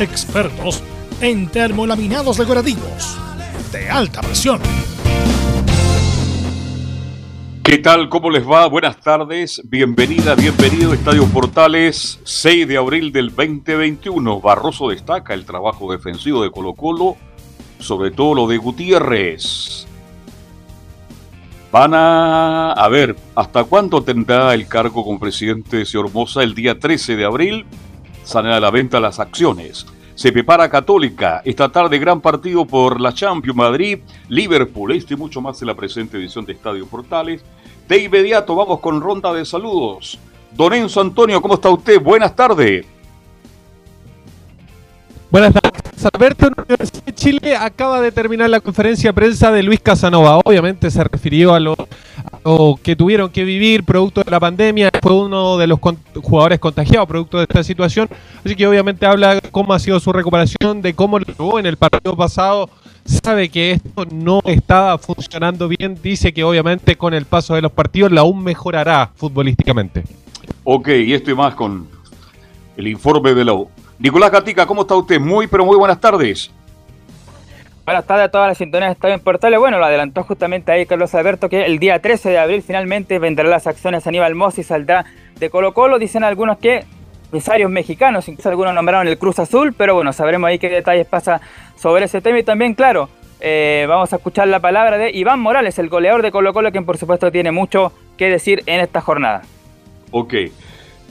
Expertos en termolaminados decorativos de alta presión. ¿Qué tal? ¿Cómo les va? Buenas tardes. Bienvenida, bienvenido a Estadio Portales, 6 de abril del 2021. Barroso destaca el trabajo defensivo de Colo Colo, sobre todo lo de Gutiérrez. Van a, ver, ¿hasta cuándo tendrá el cargo con presidente de Ciormosa el día 13 de abril? Salen a la venta las acciones. Se prepara Católica. Esta tarde gran partido por la Champions Madrid, Liverpool. Este y mucho más en la presente edición de Estadio Portales. De inmediato vamos con ronda de saludos. Don Enzo Antonio, ¿cómo está usted? Buenas tardes. Buenas tardes. Alberto, la Universidad de Chile acaba de terminar la conferencia de prensa de Luis Casanova. Obviamente se refirió a lo, lo que tuvieron que vivir producto de la pandemia. Fue uno de los con- jugadores contagiados producto de esta situación. Así que obviamente habla cómo ha sido su recuperación, de cómo lo jugó en el partido pasado. Sabe que esto no estaba funcionando bien. Dice que obviamente con el paso de los partidos la aún mejorará futbolísticamente. Ok, y esto y más con el informe de la U. Nicolás Gatica, ¿cómo está usted? Muy, pero muy buenas tardes. Buenas tardes a todas las sintonías de Estadio en Portales. Bueno, lo adelantó justamente ahí Carlos Alberto que el día 13 de abril finalmente vendrán las acciones Aníbal Mossi saldrá de Colo Colo. Dicen algunos que empresarios mexicanos, incluso algunos nombraron el Cruz Azul, pero bueno, sabremos ahí qué detalles pasa sobre ese tema. Y también, claro, eh, vamos a escuchar la palabra de Iván Morales, el goleador de Colo Colo, quien por supuesto tiene mucho que decir en esta jornada. Ok.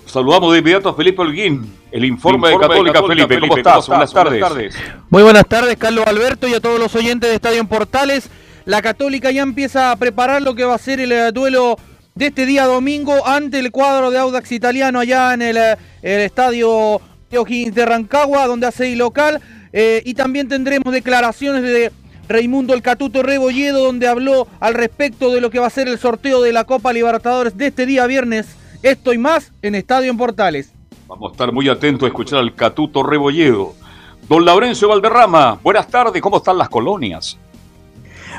Saludamos de inmediato a Felipe Holguín, el informe, de Católica. Felipe, ¿cómo estás? Buenas, tardes. Muy buenas tardes, Carlos Alberto, y a todos los oyentes de Estadio en Portales. La Católica ya empieza a preparar lo que va a ser el eh, duelo de este día domingo ante el cuadro de Audax Italiano allá en el, eh, el estadio O'Higgins de Rancagua, donde hace el local. Eh, y también tendremos declaraciones de Raimundo El Catuto Rebolledo, donde habló al respecto de lo que va a ser el sorteo de la Copa Libertadores de este día viernes. Esto y más en Estadio en Portales. Vamos a estar muy atentos a escuchar al Catuto Rebolledo. Don Laurencio Valderrama, buenas tardes, ¿cómo están las colonias?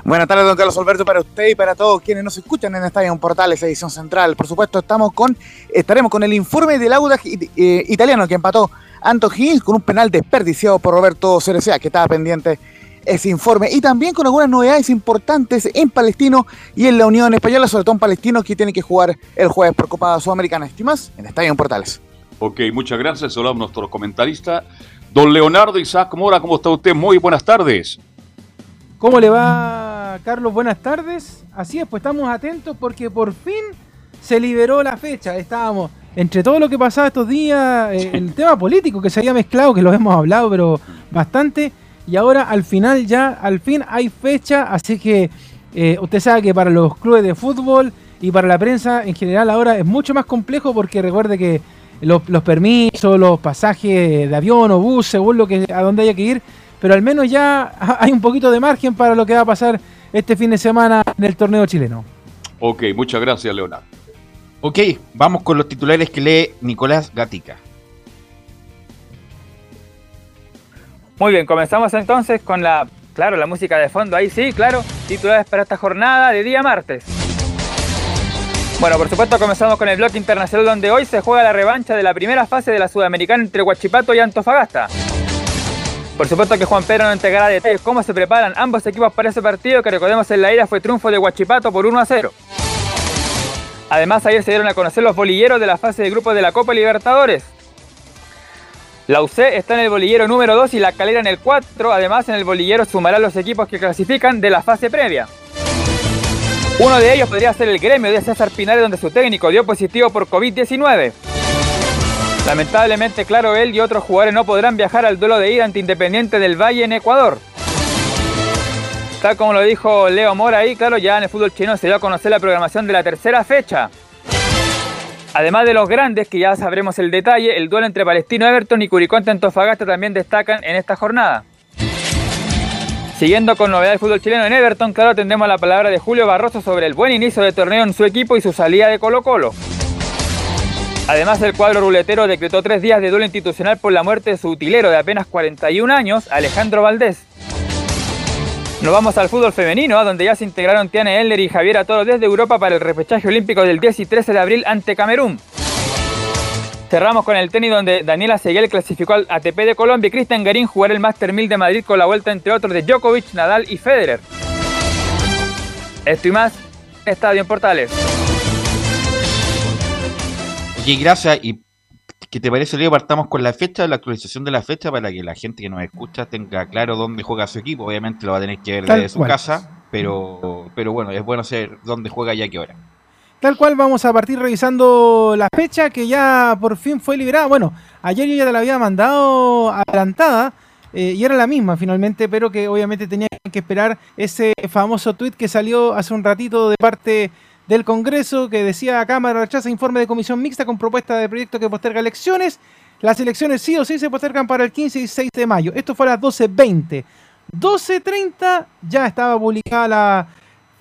Buenas tardes, don Carlos Alberto, para usted y para todos quienes nos escuchan en Estadio Portales, edición central. Por supuesto, estamos con, estaremos con el informe del Audax it- eh, italiano que empató Anto Higgins con un penal desperdiciado por Roberto Cerecea, que estaba pendiente ese informe. Y también con algunas novedades importantes en Palestino y en la Unión Española, sobre todo en Palestino, que tiene que jugar el jueves por Copa Sudamericana. Estimas en Estadio Portales. Ok, muchas gracias. Saludamos a nuestro comentarista. Don Leonardo Isaac Mora, ¿cómo está usted? Muy buenas tardes. ¿Cómo le va, Carlos? Buenas tardes. Así es, pues estamos atentos porque por fin se liberó la fecha. Estábamos, entre todo lo que pasaba estos días, eh, el tema político que se había mezclado, que lo hemos hablado, pero bastante. Y ahora al final ya, al fin hay fecha, así que eh, usted sabe que para los clubes de fútbol y para la prensa en general ahora es mucho más complejo porque recuerde que los, permisos, los pasajes de avión o bus, según lo que a dónde haya que ir, pero al menos ya hay un poquito de margen para lo que va a pasar este fin de semana en el torneo chileno. Ok, muchas gracias, Leonardo. Ok, vamos con los titulares que lee Nicolás Gatica. Muy bien, comenzamos entonces con la, claro, la música de fondo, ahí sí, claro, titulares para esta jornada de día martes. Bueno, por supuesto comenzamos con el bloque internacional donde hoy se juega la revancha de la primera fase de la Sudamericana entre Huachipato y Antofagasta. Por supuesto que Juan Pedro nos entregará detalles cómo se preparan ambos equipos para ese partido que recordemos en la ida fue triunfo de Huachipato por 1 a 0. Además ayer se dieron a conocer los bolilleros de la fase de grupos de la Copa Libertadores. La UC está en el bolillero número 2 y la calera en el 4. Además, en el bolillero sumará los equipos que clasifican de la fase previa. Uno de ellos podría ser el gremio de César Pinares, donde su técnico dio positivo por COVID-19. Lamentablemente, claro, él y otros jugadores no podrán viajar al duelo de ida ante Independiente del Valle en Ecuador. Tal como lo dijo Leo Mora ahí, claro, ya en el fútbol chino se dio a conocer la programación de la tercera fecha. Además de los grandes, que ya sabremos el detalle, el duelo entre Palestino Everton y Curicó ante Antofagasta también destacan en esta jornada. Siguiendo con novedades del fútbol chileno en Everton, claro, tendremos la palabra de Julio Barroso sobre el buen inicio de torneo en su equipo y su salida de Colo Colo. Además, el cuadro ruletero decretó tres días de duelo institucional por la muerte de su utilero de apenas 41 años, Alejandro Valdés. Nos vamos al fútbol femenino, donde ya se integraron Tiane Eller y Javiera Toro desde Europa para el repechaje olímpico del 10 y 13 de abril ante Camerún. Cerramos con el tenis donde Daniela Seguel clasificó al ATP de Colombia y Cristian Garín jugará el Master 1000 de Madrid con la vuelta entre otros de Djokovic, Nadal y Federer. Esto y más, Estadio en Portales. Oye, gracias. ¿Y qué te parece, Leo? Partamos con la fecha, la actualización de la fecha para que la gente que nos escucha tenga claro dónde juega su equipo. Obviamente lo va a tener que ver Tal desde su cual. casa, pero, pero bueno, es bueno saber dónde juega y a qué hora. Tal cual vamos a partir revisando la fecha que ya por fin fue liberada. Bueno, ayer yo ya te la había mandado adelantada eh, y era la misma finalmente, pero que obviamente tenía que esperar ese famoso tweet que salió hace un ratito de parte del Congreso que decía Cámara rechaza informe de comisión mixta con propuesta de proyecto que posterga elecciones. Las elecciones sí o sí se postergan para el 15 y 6 de mayo. Esto fue a las 12.20. 12.30 ya estaba publicada la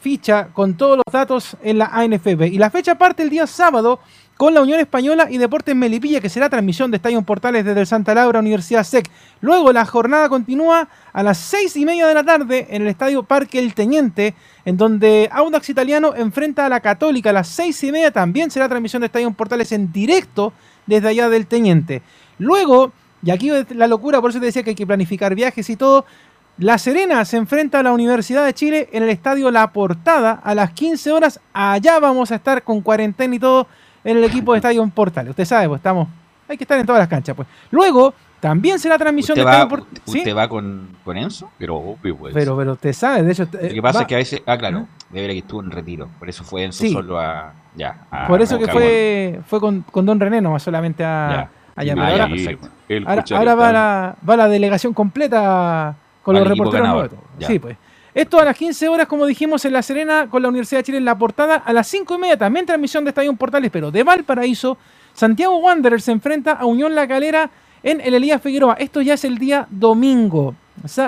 ficha con todos los datos en la ANFB. Y la fecha parte el día sábado con la Unión Española y Deportes Melipilla, que será transmisión de Estadio Portales desde el Santa Laura Universidad SEC. Luego la jornada continúa a las seis y media de la tarde en el Estadio Parque El Teniente, en donde Audax Italiano enfrenta a la Católica a las seis y media. También será transmisión de Estadio Portales en directo desde allá del Teniente. Luego, y aquí la locura, por eso te decía que hay que planificar viajes y todo, la Serena se enfrenta a la Universidad de Chile en el estadio La Portada a las 15 horas. Allá vamos a estar con cuarentena y todo en el equipo de Estadio en Portales. Usted sabe, pues estamos. Hay que estar en todas las canchas, pues. Luego, también será transmisión ¿Usted de va, Estadio Portales. usted va con, con Enzo? Pero obvio, pues. Pero, pero usted sabe, de hecho. Lo que pasa va- es que a veces. Ah, claro. De ver que estuvo en retiro. Por eso fue Enzo Sí. solo a. Ya. a- Por eso a que fue, fue con, con Don René nomás solamente a. Ah, ya, ahora, ahora, va, la, va la delegación completa con los reporteros. Ya. Sí, pues. Esto a las 15 horas, como dijimos, en La Serena, con la Universidad de Chile en la portada. A las 5 y media también transmisión de Estadio Portales, pero de Valparaíso. Santiago Wanderers se enfrenta a Unión La Calera en el Elías Figueroa. Esto ya es el día domingo.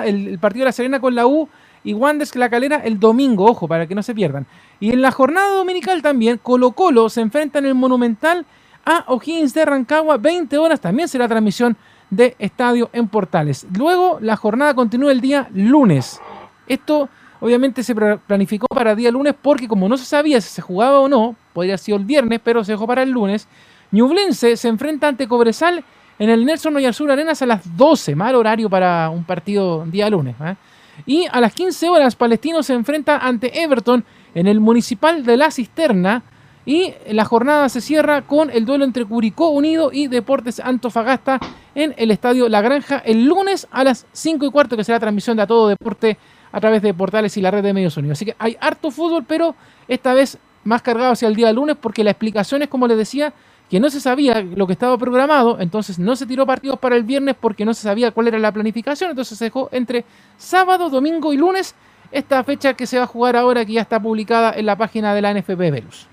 El partido de La Serena con la U y Wanderers La Calera el domingo, ojo, para que no se pierdan. Y en la jornada dominical también, Colo Colo se enfrenta en el Monumental a O'Higgins de Rancagua, 20 horas, también será transmisión de Estadio en Portales. Luego la jornada continúa el día lunes. Esto obviamente se planificó para día lunes porque como no se sabía si se jugaba o no, podría sido el viernes, pero se dejó para el lunes. Ñublense se enfrenta ante Cobresal en el Nelson Oyarzún Arenas a las 12, mal horario para un partido día lunes. ¿eh? Y a las 15 horas Palestino se enfrenta ante Everton en el Municipal de la Cisterna. Y la jornada se cierra con el duelo entre Curicó Unido y Deportes Antofagasta en el Estadio La Granja el lunes a las 5 y cuarto, que será transmisión de a todo deporte a través de portales y la red de medios unidos. Así que hay harto fútbol, pero esta vez más cargado hacia el día lunes, porque la explicación es, como les decía, que no se sabía lo que estaba programado, entonces no se tiró partidos para el viernes porque no se sabía cuál era la planificación, entonces se dejó entre sábado, domingo y lunes esta fecha que se va a jugar ahora, que ya está publicada en la página de la NFP Velus.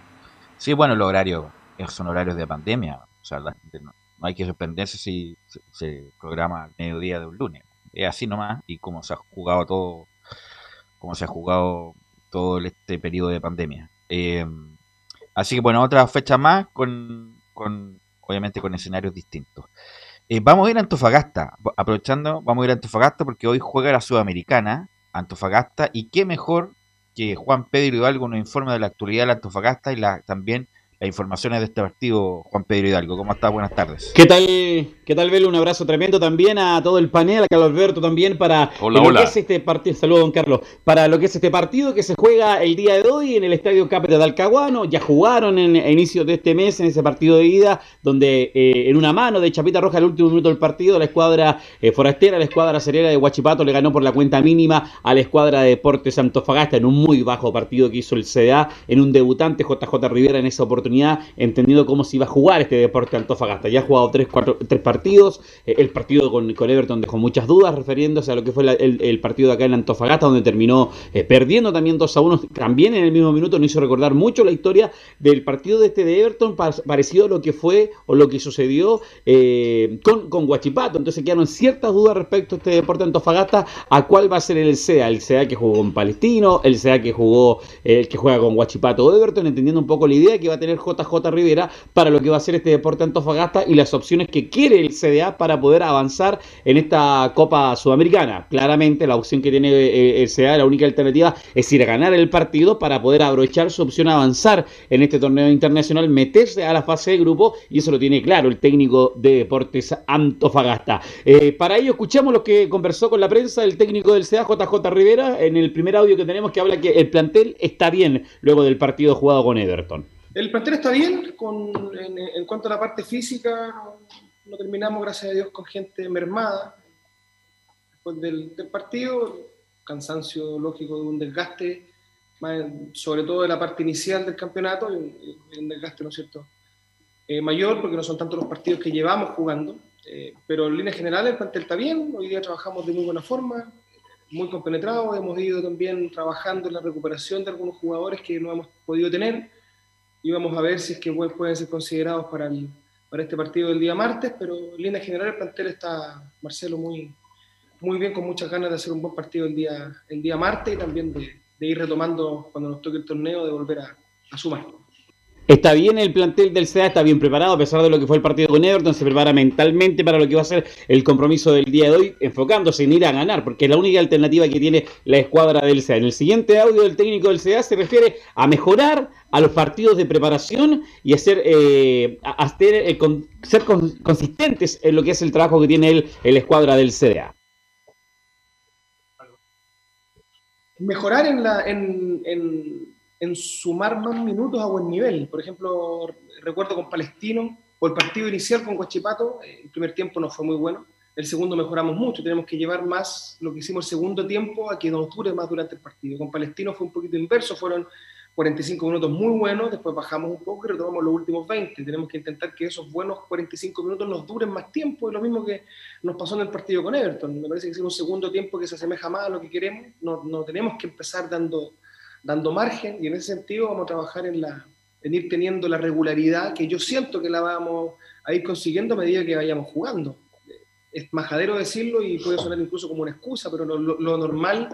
Sí, bueno, los horarios eh, son horarios de pandemia. O sea, la gente no, hay que sorprenderse si se, se programa al mediodía de un lunes. Es así nomás y como se ha jugado todo, como se ha jugado todo este periodo de pandemia. Eh, así que bueno, otra fecha más con, con obviamente con escenarios distintos. Eh, vamos a ir a Antofagasta, aprovechando, vamos a ir a Antofagasta porque hoy juega la Sudamericana, Antofagasta, y qué mejor que Juan Pedro Hidalgo nos informe de la actualidad de la Antofagasta y la, también las informaciones de este partido, Juan Pedro Hidalgo. ¿Cómo estás? Buenas tardes. ¿Qué tal, qué tal, Belo? Un abrazo tremendo también a todo el panel, a Carlos Alberto también para Hola, lo hola. que es este partido. Saludos, don Carlos. Para lo que es este partido que se juega el día de hoy en el Estadio Capeta de Alcahuano. Ya jugaron en a inicios de este mes en ese partido de ida, donde eh, en una mano de Chapita Roja, el último minuto del partido, la escuadra eh, forastera, la escuadra cerera de Huachipato le ganó por la cuenta mínima a la escuadra de Deportes Antofagasta en un muy bajo partido que hizo el CDA, en un debutante JJ Rivera en esa oportunidad, entendiendo cómo se iba a jugar este Deporte Antofagasta. Ya ha jugado tres, cuatro, tres partidos, eh, el partido con, con Everton dejó muchas dudas refiriéndose a lo que fue el, partido de acá en Antofagasta, donde terminó eh, perdiendo también 2 a 1, también en el mismo minuto, nos hizo recordar mucho la historia del partido de este de Everton, pa- parecido a lo que fue o lo que sucedió eh, con, con Guachipato. Entonces quedaron ciertas dudas respecto a este deporte Antofagasta, a cuál va a ser el SEA, el SEA que jugó con Palestino, el SEA que jugó, el que juega con Guachipato o Everton, entendiendo un poco la idea que va a tener JJ Rivera para lo que va a ser este deporte Antofagasta y las opciones que quiere el CDA para poder avanzar en esta Copa Sudamericana. Claramente la opción que tiene eh, el CDA, la única alternativa, es ir a ganar el partido para poder aprovechar su opción avanzar en este torneo internacional, meterse a la fase de grupo y eso lo tiene claro el técnico de Deportes Antofagasta. Eh, para ello escuchamos lo que conversó con la prensa el técnico del CDA, JJ Rivera, en el primer audio que tenemos que habla que el plantel está bien luego del partido jugado con Everton. El plantel está bien, con, en, en cuanto a la parte física, no terminamos, gracias a Dios, con gente mermada. Después del, del partido, cansancio lógico de un desgaste, más- sobre todo de la parte inicial del campeonato, un, un desgaste, ¿no es cierto?, eh, mayor, porque no son tantos los partidos que llevamos jugando, eh, pero en línea general el plantel está bien, hoy día trabajamos de muy buena forma, muy compenetrados, hemos ido también trabajando en la recuperación de algunos jugadores que no hemos podido tener, y vamos a ver si es que pu- pueden ser considerados para, el, para este partido del día martes, pero en línea general el plantel está, Marcelo, muy, muy bien, con muchas ganas de hacer un buen partido el día, el día martes y también de, ir retomando cuando nos toque el torneo, de volver a sumar. Está bien el plantel del CDA, está bien preparado, a pesar de lo que fue el partido con Everton, se prepara mentalmente para lo que va a ser el compromiso del día de hoy, enfocándose en ir a ganar, porque es la única alternativa que tiene la escuadra del CDA. En el siguiente audio del técnico del CDA se refiere a mejorar a los partidos de preparación y hacer, eh, hacer, eh, ser con- consistentes en lo que es el trabajo que tiene el, el escuadra del CDA. mejorar en, la, en, en sumar más minutos a buen nivel. Por ejemplo, recuerdo con Palestino o el partido inicial con Guachipato, eh, el primer tiempo no fue muy bueno, el segundo mejoramos mucho, tenemos que llevar más lo que hicimos el segundo tiempo a que nos dure más durante el partido. Con Palestino fue un poquito inverso, fueron 45 minutos muy buenos, después bajamos un poco y retomamos los últimos 20. Tenemos que intentar que esos buenos 45 minutos nos duren más tiempo, y lo mismo que nos pasó en el partido con Everton. Me parece que es un segundo tiempo que se asemeja más a lo que queremos, no, no tenemos que empezar dando, dando margen y en ese sentido vamos a trabajar en, la, en ir teniendo la regularidad que yo siento que la vamos a ir consiguiendo a medida que vayamos jugando. Es majadero decirlo y puede sonar incluso como una excusa, pero lo, normal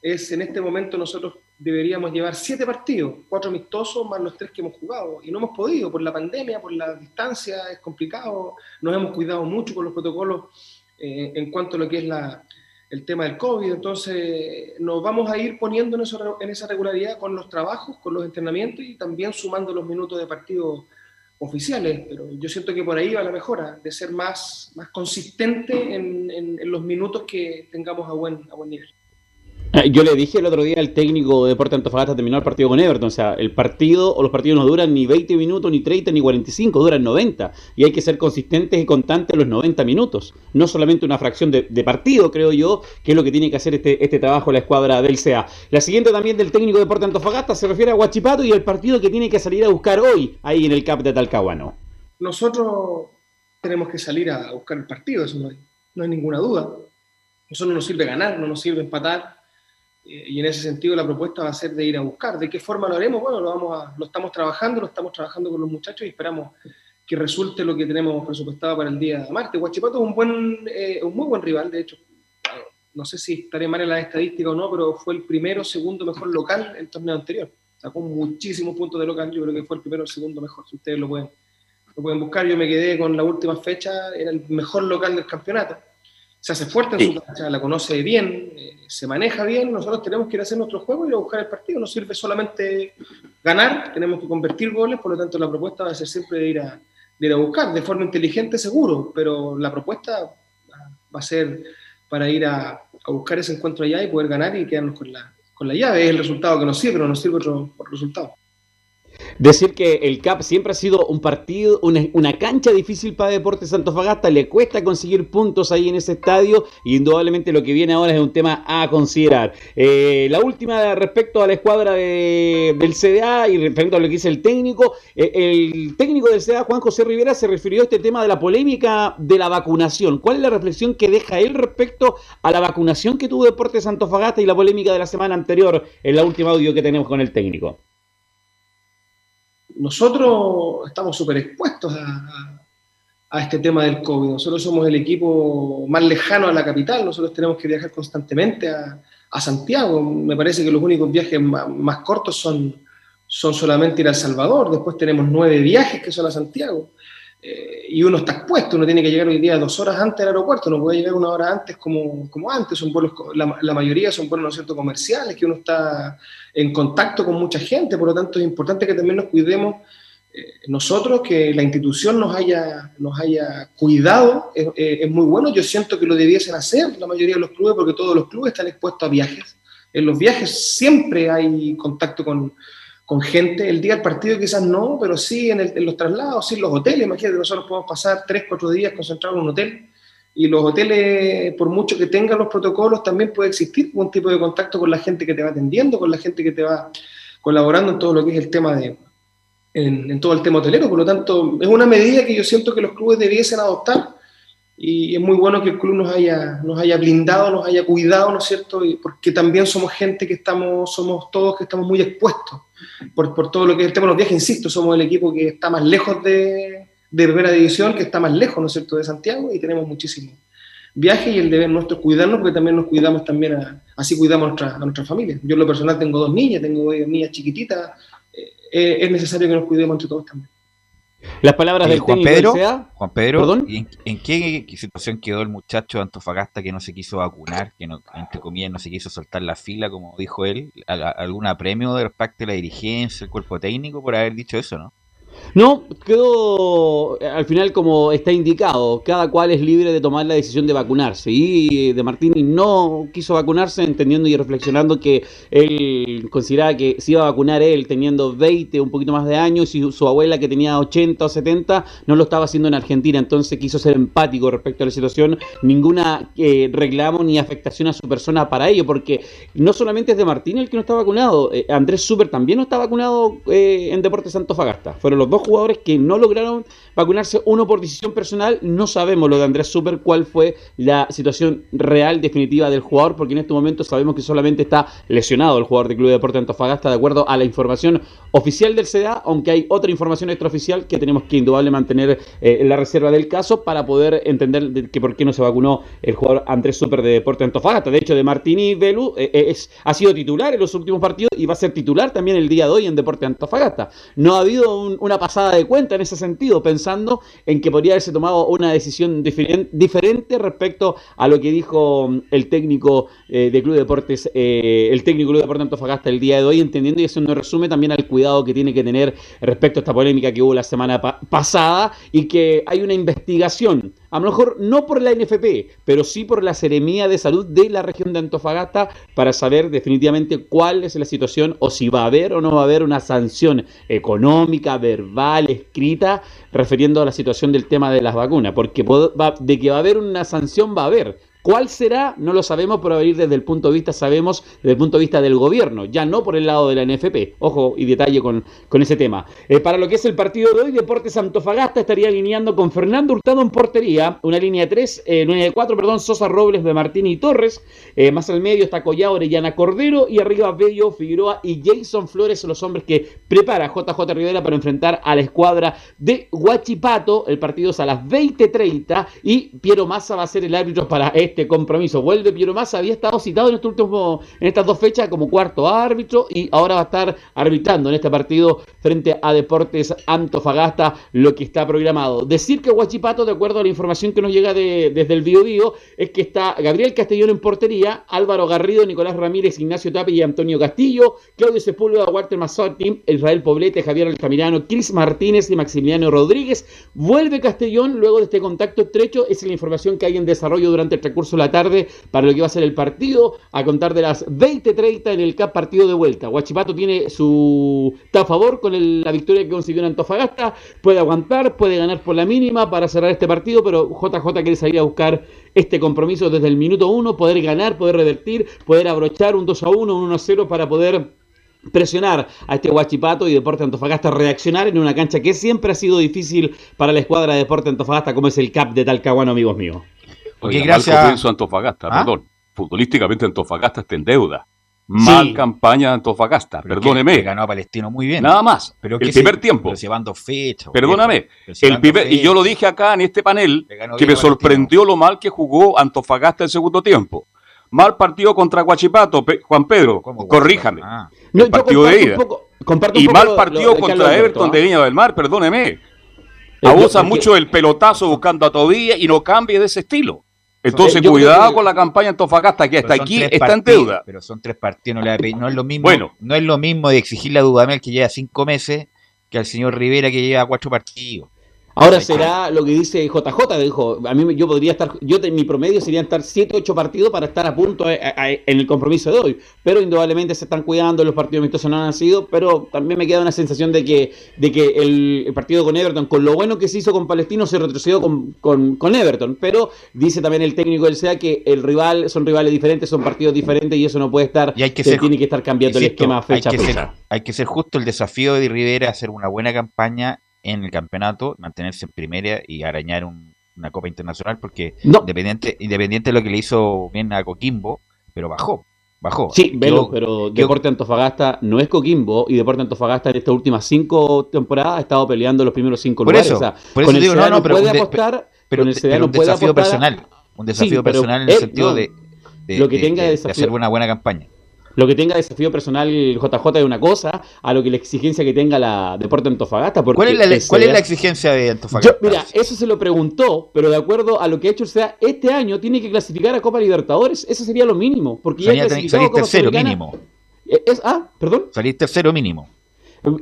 es en este momento nosotros deberíamos llevar siete partidos, cuatro amistosos más los tres que hemos jugado. Y no hemos podido por la pandemia, por la distancia, es complicado. Nos hemos cuidado mucho con los protocolos eh, en cuanto a lo que es la, el tema del COVID. Entonces, nos vamos a ir poniendo en, eso, en esa regularidad con los trabajos, con los entrenamientos y también sumando los minutos de partido oficiales. Pero yo siento que por ahí va la mejora, de ser más, más consistente en, en, en los minutos que tengamos a buen, a buen nivel. Yo le dije el otro día al técnico de Deportes Antofagasta terminó el partido con Everton, o sea, el partido o los partidos no duran ni 20 minutos, ni 30, ni 45, duran 90. Y hay que ser consistentes y constantes los 90 minutos. No solamente una fracción de, partido, creo yo, que es lo que tiene que hacer este, este trabajo la escuadra del CA. La siguiente también del técnico de Deportes Antofagasta se refiere a Guachipato y el partido que tiene que salir a buscar hoy ahí en el CAP de Talcahuano. Nosotros tenemos que salir a buscar el partido, eso no hay, no hay ninguna duda. Eso no nos sirve ganar, no nos sirve empatar y en ese sentido la propuesta va a ser de ir a buscar. ¿De qué forma lo haremos? Bueno, lo, vamos a, lo estamos trabajando, lo estamos trabajando con los muchachos y esperamos que resulte lo que tenemos presupuestado para el día de martes. Guachipato es un, buen, eh, un muy buen rival, de hecho, no sé si estaré mal en la estadística o no, pero fue el primero, segundo mejor local el torneo anterior. Sacó muchísimos puntos de local, yo creo que fue el primero segundo mejor, si ustedes lo pueden, lo pueden buscar. Yo me quedé con la última fecha, era el mejor local del campeonato se hace fuerte en su cancha, la conoce bien, eh, se maneja bien, nosotros tenemos que ir a hacer nuestro juego y ir a buscar el partido. No sirve solamente ganar, tenemos que convertir goles, por lo tanto la propuesta va a ser siempre de ir a, de ir a buscar, de forma inteligente seguro, pero la propuesta va a ser para ir a, a buscar ese encuentro allá y poder ganar y quedarnos con la, con la llave. Es el resultado que nos sirve, pero nos sirve otro, otro resultado. Decir que el CAP siempre ha sido un partido, una, cancha difícil para Deportes Fagasta, le cuesta conseguir puntos ahí en ese estadio y indudablemente lo que viene ahora es un tema a considerar. Eh, la última respecto a la escuadra del CDA y respecto a lo que dice el técnico, eh, el técnico del CDA, Juan José Rivera, se refirió a este tema de la polémica de la vacunación. ¿Cuál es la reflexión que deja él respecto a la vacunación que tuvo Deportes Fagasta y la polémica de la semana anterior en la última audio que tenemos con el técnico? Nosotros estamos súper expuestos a, este tema del COVID. Nosotros somos el equipo más lejano a la capital, nosotros tenemos que viajar constantemente a, Santiago. Me parece que los únicos viajes más, cortos son, son solamente ir a El Salvador, después tenemos nueve viajes que son a Santiago. Eh, y uno está expuesto, uno tiene que llegar hoy día dos horas antes del aeropuerto, no puede llegar una hora antes como, como antes, son vuelos, la, mayoría son vuelos ¿no cierto? comerciales, que uno está en contacto con mucha gente, por lo tanto es importante que también nos cuidemos eh, nosotros, que la institución nos haya, nos haya cuidado, es, es, muy bueno, yo siento que lo debiesen hacer la mayoría de los clubes, porque todos los clubes están expuestos a viajes, en los viajes siempre hay contacto con con gente. El día del partido quizás no, pero sí en, los traslados, sí en los hoteles. Imagínate, nosotros podemos pasar tres, cuatro días concentrados en un hotel. Y los hoteles, por mucho que tengan los protocolos, también puede existir un tipo de contacto con la gente que te va atendiendo, con la gente que te va colaborando en todo lo que es el tema de, en, todo el tema hotelero. Por lo tanto, es una medida que yo siento que los clubes debiesen adoptar y es muy bueno que el club nos haya, nos haya blindado, nos haya cuidado, ¿no es cierto? Y porque también somos gente que estamos, somos todos que estamos muy expuestos por, por todo lo que es el tema de los viajes, insisto, somos el equipo que está más lejos de, de primera división, que está más lejos, ¿no es cierto?, de Santiago y tenemos muchísimos viajes y el deber nuestro es cuidarnos porque también nos cuidamos también, así cuidamos a nuestra, a nuestra familia. Yo en lo personal tengo dos niñas, tengo niñas chiquititas, eh, es necesario que nos cuidemos entre todos también. Las palabras del Juan Pedro, Juan Pedro, ¿en, qué situación quedó el muchacho de Antofagasta que no se quiso vacunar, que no, entre comillas no se quiso soltar la fila, como dijo él? ¿Algún apremio de parte de la dirigencia, el cuerpo técnico por haber dicho eso, no? No, quedó al final como está indicado, cada cual es libre de tomar la decisión de vacunarse. Y de Martini no quiso vacunarse entendiendo y reflexionando que él consideraba que se iba a vacunar él teniendo 20, un poquito más de años y su abuela que tenía 80 o 70 no lo estaba haciendo en Argentina, entonces quiso ser empático respecto a la situación, ninguna eh, reclamo ni afectación a su persona para ello, porque no solamente es de Martini el que no está vacunado, eh, Andrés Super también no está vacunado eh, en Deportes Fagasta, fueron los dos jugadores que no lograron vacunarse, uno por decisión personal, no sabemos lo de Andrés Super, cuál fue la situación real, definitiva del jugador, porque en este momento sabemos que solamente está lesionado el jugador del Club de Deporte Antofagasta, de acuerdo a la información oficial del CDA, aunque hay otra información extraoficial que tenemos que indudable mantener eh, en la reserva del caso para poder entender que por qué no se vacunó el jugador Andrés Super de Deporte Antofagasta. De hecho, de Martini Velu eh, eh, es, ha sido titular en los últimos partidos y va a ser titular también el día de hoy en Deporte Antofagasta. No ha habido una pasada de cuenta en ese sentido, pensando en que podría haberse tomado una decisión diferente respecto a lo que dijo mm, el técnico eh, de Club Deportes, eh, el técnico Club Deportes Antofagasta el día de hoy, entendiendo y eso nos resume también al cuidado que tiene que tener respecto a esta polémica que hubo la semana pasada y que hay una investigación a lo mejor no por la NFP, pero sí por la Seremía de Salud de la región de Antofagasta para saber definitivamente cuál es la situación o si va a haber o no va a haber una sanción económica, verbal, escrita, refiriendo a la situación del tema de las vacunas, porque de que va a haber una sanción va a haber, ¿Cuál será? No lo sabemos, pero a ir desde el punto de vista, sabemos, desde el punto de vista del gobierno, ya no por el lado de la NFP. Ojo y detalle con, con ese tema. Eh, para lo que es el partido de hoy, Deportes Antofagasta estaría alineando con Fernando Hurtado en portería, una línea de 3, eh, línea de 4, perdón, Sosa Robles de Martín y Torres. Eh, más al medio está Collado Orellana Cordero y arriba Bello, Figueroa y Jason Flores, los hombres que prepara JJ Rivera para enfrentar a la escuadra de Huachipato. El partido es a las 20.30 y Piero Massa va a ser el árbitro para este este compromiso. Vuelve Piero Massa, había estado citado en, este último, en estas dos fechas como cuarto árbitro y ahora va a estar arbitrando en este partido frente a Deportes Antofagasta, lo que está programado. Decir que Huachipato, de acuerdo a la información que nos llega desde el Biodío, es que está Gabriel Castellón en portería, Álvaro Garrido, Nicolás Ramírez, Ignacio Tapi y Antonio Castillo, Claudio Sepúlveda, Walter Mazzotti, Israel Poblete, Javier Altamirano, Cris Martínez y Maximiliano Rodríguez. Vuelve Castellón luego de este contacto estrecho, es la información que hay en desarrollo durante el transcurso de la tarde para lo que va a ser el partido, a contar de las 20.30 en el CAP partido de vuelta. Huachipato tiene su... está a favor con la victoria que consiguió en Antofagasta, puede aguantar, puede ganar por la mínima para cerrar este partido, pero JJ quiere salir a buscar este compromiso desde el minuto 1, poder ganar, poder revertir, poder abrochar un 2 a 1, un 1 a 0 para poder presionar a este Huachipato y Deporte Antofagasta reaccionar en una cancha que siempre ha sido difícil para la escuadra de Deporte Antofagasta como es el CAP de Talcahuano, amigos míos. Oye, gracias. Antofagasta, ¿Ah? perdón. Futbolísticamente Antofagasta está en deuda. Mal campaña de Antofagasta, perdóneme. ganó a Palestino muy bien. Nada más. Pero el primer tiempo. Pero llevando fecha. Perdóname. el primer, y yo lo dije acá en este panel que me sorprendió lo mal que jugó Antofagasta el segundo tiempo. Mal partido contra Guachipato, Juan Pedro, corríjame. Ah. partido de ida. y mal partido contra Everton de Viña del Mar, perdóneme. Abusa mucho el pelotazo buscando a Tobía y no cambie de ese estilo. Entonces, cuidado con la campaña Antofagasta, que hasta aquí está en deuda. Pero son tres partidos, no, es lo mismo. No es lo mismo de exigirle a Dudamel que lleva cinco meses que al señor Rivera que lleva cuatro partidos. Ahora será lo que dice JJ, dijo, a mí yo podría estar, yo mi promedio sería estar 7, 8 partidos para estar a punto eh, en el compromiso de hoy, pero indudablemente se están cuidando, los partidos amistosos no han sido, pero también me queda una sensación de que, de que el, partido con Everton, con lo bueno que se hizo con Palestino, se retrocedió con, con, Everton, pero dice también el técnico del SEA que el rival, son rivales diferentes, son partidos diferentes y eso no puede estar, y hay que se tiene que estar cambiando el esquema fecha hay que Ser, hay que ser justo el desafío de Rivera, hacer una buena campaña en el campeonato, mantenerse en primera y arañar una Copa Internacional, porque independiente, independiente de lo que le hizo bien a Coquimbo, pero bajó. Bajó. Sí, pero Deporte Antofagasta no es Coquimbo y Deporte Antofagasta en estas últimas cinco temporadas ha estado peleando los primeros cinco por lugares. Eso, por eso digo, no, no, pero, puede apostar, pero, el un desafío personal. Un desafío personal en el sentido de, lo que tenga de, hacer una buena campaña lo que tenga desafío personal JJ es una cosa, a lo que la exigencia que tenga la Deporte Antofagasta. ¿Cuál es la, ¿cuál es la exigencia de Antofagasta? mira, eso se lo preguntó, pero de acuerdo a lo que ha hecho el SEA, este año tiene que clasificar a Copa Libertadores. Eso sería lo mínimo. Porque ya salís tercero mínimo. Es, ah, perdón. Salís tercero mínimo.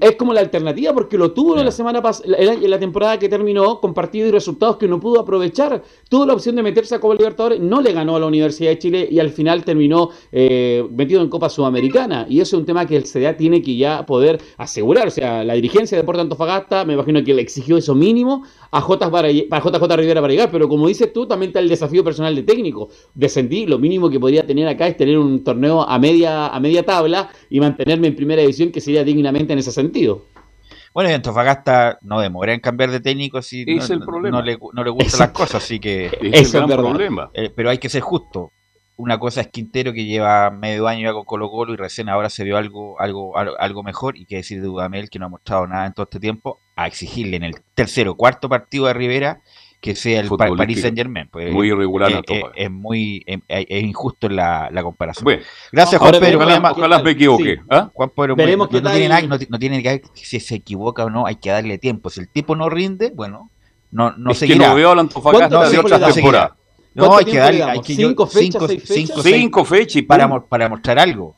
Es como la alternativa porque lo tuvo la semana pasada, en la temporada que terminó con partidos y resultados que no pudo aprovechar. Tuvo la opción de meterse a Copa Libertadores, no le ganó a la Universidad de Chile y al final terminó eh, metido en Copa Sudamericana. Y eso es un tema que el CDA tiene que ya poder asegurar. O sea, la dirigencia de Deportes Antofagasta, me imagino que le exigió eso mínimo a, J para, JJ Rivera para llegar. Pero como dices tú, también está el desafío personal de técnico. Descendí, lo mínimo que podría tener acá es tener un torneo a media, a media tabla y mantenerme en primera división, que sería dignamente en ese sentido. Bueno, y Antofagasta no demora en cambiar de técnico si no, le, no gustan las cosas, así que... es el problema. Eh, pero hay que ser justo. Una cosa es Quintero que lleva medio año ya con Colo Colo y recién ahora se vio algo, algo, algo mejor y que decir de Dudamel que no ha mostrado nada en todo este tiempo, a exigirle en el tercero o cuarto partido de Rivera que sea el Paris Saint Germain. Pues, muy irregular. Eh, eh, es, muy es, injusto la, la comparación. Gracias, Juan Pedro. Ojalá, me equivoque. ¿ah? Juan Pedro, Veremos no, tiene nada, no, tiene que si se equivoca o no, hay que darle tiempo. Si el tipo no rinde, bueno, no, no es seguirá. Que no veo a la Antofagasta de otras temporadas. No, hay que darle hay que cinco, fechas, cinco, cinco, cinco fechas para, para mostrar algo.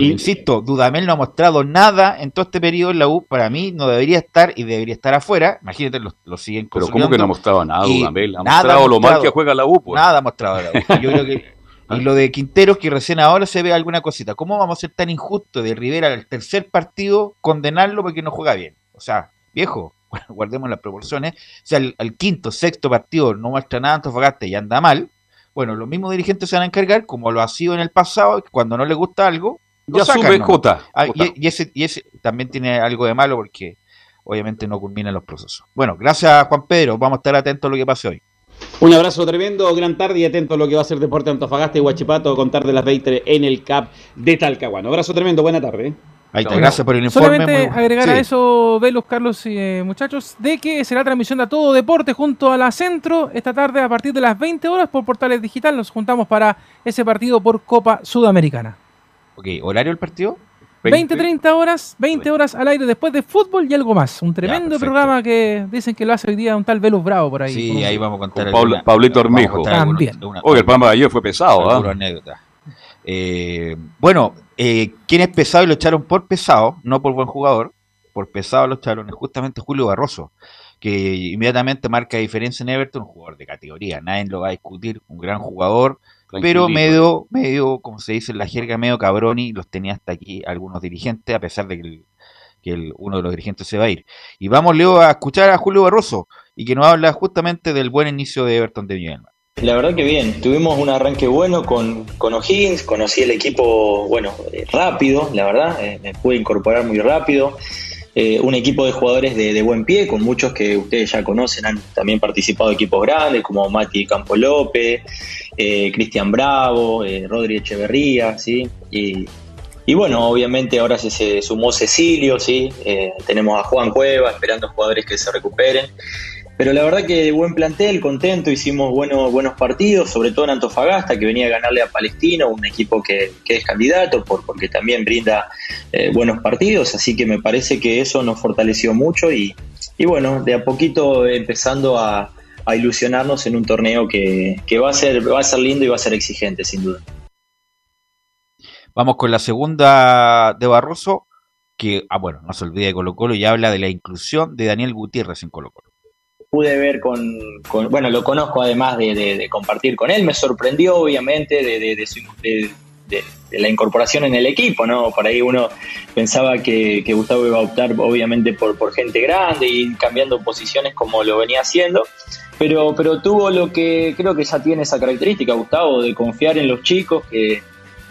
Insisto, Dudamel no ha mostrado nada en todo este periodo en la U. Para mí no debería estar y debería estar afuera. Imagínate, lo, lo siguen Pero ¿cómo que no ha mostrado nada Dudamel? Ha mostrado, lo mal que juega la U. Pues. Nada ha mostrado la U. Yo creo que... Y lo de Quinteros, que recién ahora se ve alguna cosita. ¿Cómo vamos a ser tan injustos de Rivera al tercer partido condenarlo porque no juega bien? O sea, viejo, guardemos las proporciones. O sea, al, quinto, sexto partido no muestra nada Antofagasta y anda mal. Bueno, los mismos dirigentes se van a encargar, como lo ha sido en el pasado, cuando no le gusta algo, ya sube J. Ah, y, ese, y ese también tiene algo de malo porque obviamente no culminan los procesos. Bueno, gracias Juan Pedro, vamos a estar atentos a lo que pase hoy. Un abrazo tremendo, gran tarde y atento a lo que va a ser Deporte Antofagasta y Huachipato, contar de las 20 en el CAP de Talcahuano. Abrazo tremendo, buena tarde. Ahí está, gracias por el informe. Solamente muy- agregar Sí. a eso, Velos, Carlos y eh, muchachos, de que será transmisión de a todo deporte junto a la Centro esta tarde a partir de las 20 horas por Portales Digital. Nos juntamos para ese partido por Copa Sudamericana. Ok, ¿horario del partido? 20, 30 horas, 20 horas al aire después de fútbol y algo más. Un tremendo programa que dicen que lo hace hoy día un tal Velus Bravo por ahí. Sí, ahí vamos a contar. Con Pablo- alguna- Pablito algunos- También. alguna- Oye, el programa de ayer fue pesado, ¿ah? anécdota. Eh, bueno, eh, ¿quién es pesado y lo echaron por pesado? No por buen jugador, por pesado lo echaron, es justamente Julio Barroso, que inmediatamente marca diferencia en Everton, un jugador de categoría, nadie lo va a discutir, un gran jugador, pero medio, medio, como se dice en la jerga, medio cabrón y los tenía hasta aquí algunos dirigentes, a pesar de que, el- que el- uno de los dirigentes se va a ir. Y vamos, Leo, a escuchar a Julio Barroso y que nos habla justamente del buen inicio de Everton de Villanueva. La verdad que bien, tuvimos un arranque bueno con, con O'Higgins, conocí el equipo, bueno, eh, rápido, la verdad, eh, me pude incorporar muy rápido. Eh, un equipo de jugadores de, de buen pie, con muchos que ustedes ya conocen, han también participado equipos grandes, como Mati Campo López, eh, Cristian Bravo, eh, Rodri Echeverría, ¿sí? Y, y bueno, obviamente ahora se, se sumó Cecilio, ¿sí? Eh, tenemos a Juan Cueva, esperando jugadores que se recuperen. Pero la verdad que buen plantel, contento, hicimos buenos, buenos partidos, sobre todo en Antofagasta, que venía a ganarle a Palestino, un equipo que, que es candidato, por, porque también brinda eh, buenos partidos, así que me parece que eso nos fortaleció mucho y, y bueno, de a poquito empezando a, a ilusionarnos en un torneo que, que va, a ser, va a ser lindo y va a ser exigente, sin duda. Vamos con la segunda de Barroso, que, ah, bueno, no se olvide de Colo Colo y habla de la inclusión de Daniel Gutiérrez en Colo Colo. Pude ver con, bueno, lo conozco además de, de- compartir con él, me sorprendió obviamente de, su- de la incorporación en el equipo, ¿no? Por ahí uno pensaba que, que Gustavo iba a optar obviamente por, por gente grande y cambiando posiciones como lo venía haciendo, pero, pero tuvo lo que creo que ya tiene esa característica, Gustavo, de confiar en los chicos, que,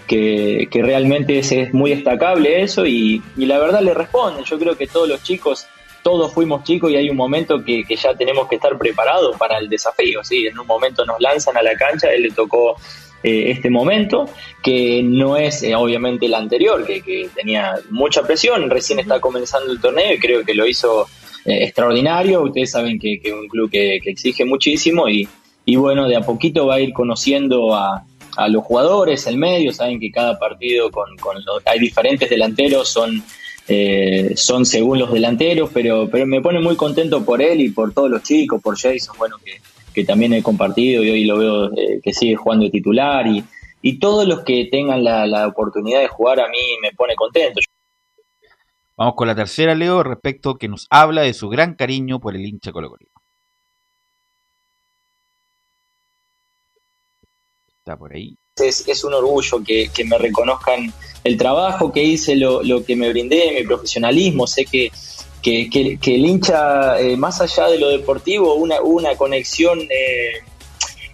que, que realmente es, es muy destacable eso y, y la verdad le responden, yo creo que todos los chicos todos fuimos chicos y hay un momento que, que ya tenemos que estar preparados para el desafío. ¿sí? En un momento nos lanzan a la cancha, a él le tocó eh, este momento, que no es eh, obviamente el anterior, que, que tenía mucha presión, recién está comenzando el torneo y creo que lo hizo eh, extraordinario. Ustedes saben que es un club que, que exige muchísimo y, y bueno, de a poquito va a ir conociendo a, a los jugadores, el medio, saben que cada partido con, con los- hay diferentes delanteros, son eh, son según los delanteros, pero, pero me pone muy contento por él y por todos los chicos, por Jason, bueno, que, que también he compartido y hoy lo veo eh, que sigue jugando de titular y, y todos los que tengan la, la oportunidad de jugar a mí me pone contento. Vamos con la tercera, Leo, respecto que nos habla de su gran cariño por el hincha Colo. Está por ahí. Es, es un orgullo que, que me reconozcan el trabajo que hice, lo, lo que me brindé, mi profesionalismo. Sé que, que, que- que el hincha, eh, más allá de lo deportivo, una, una conexión eh,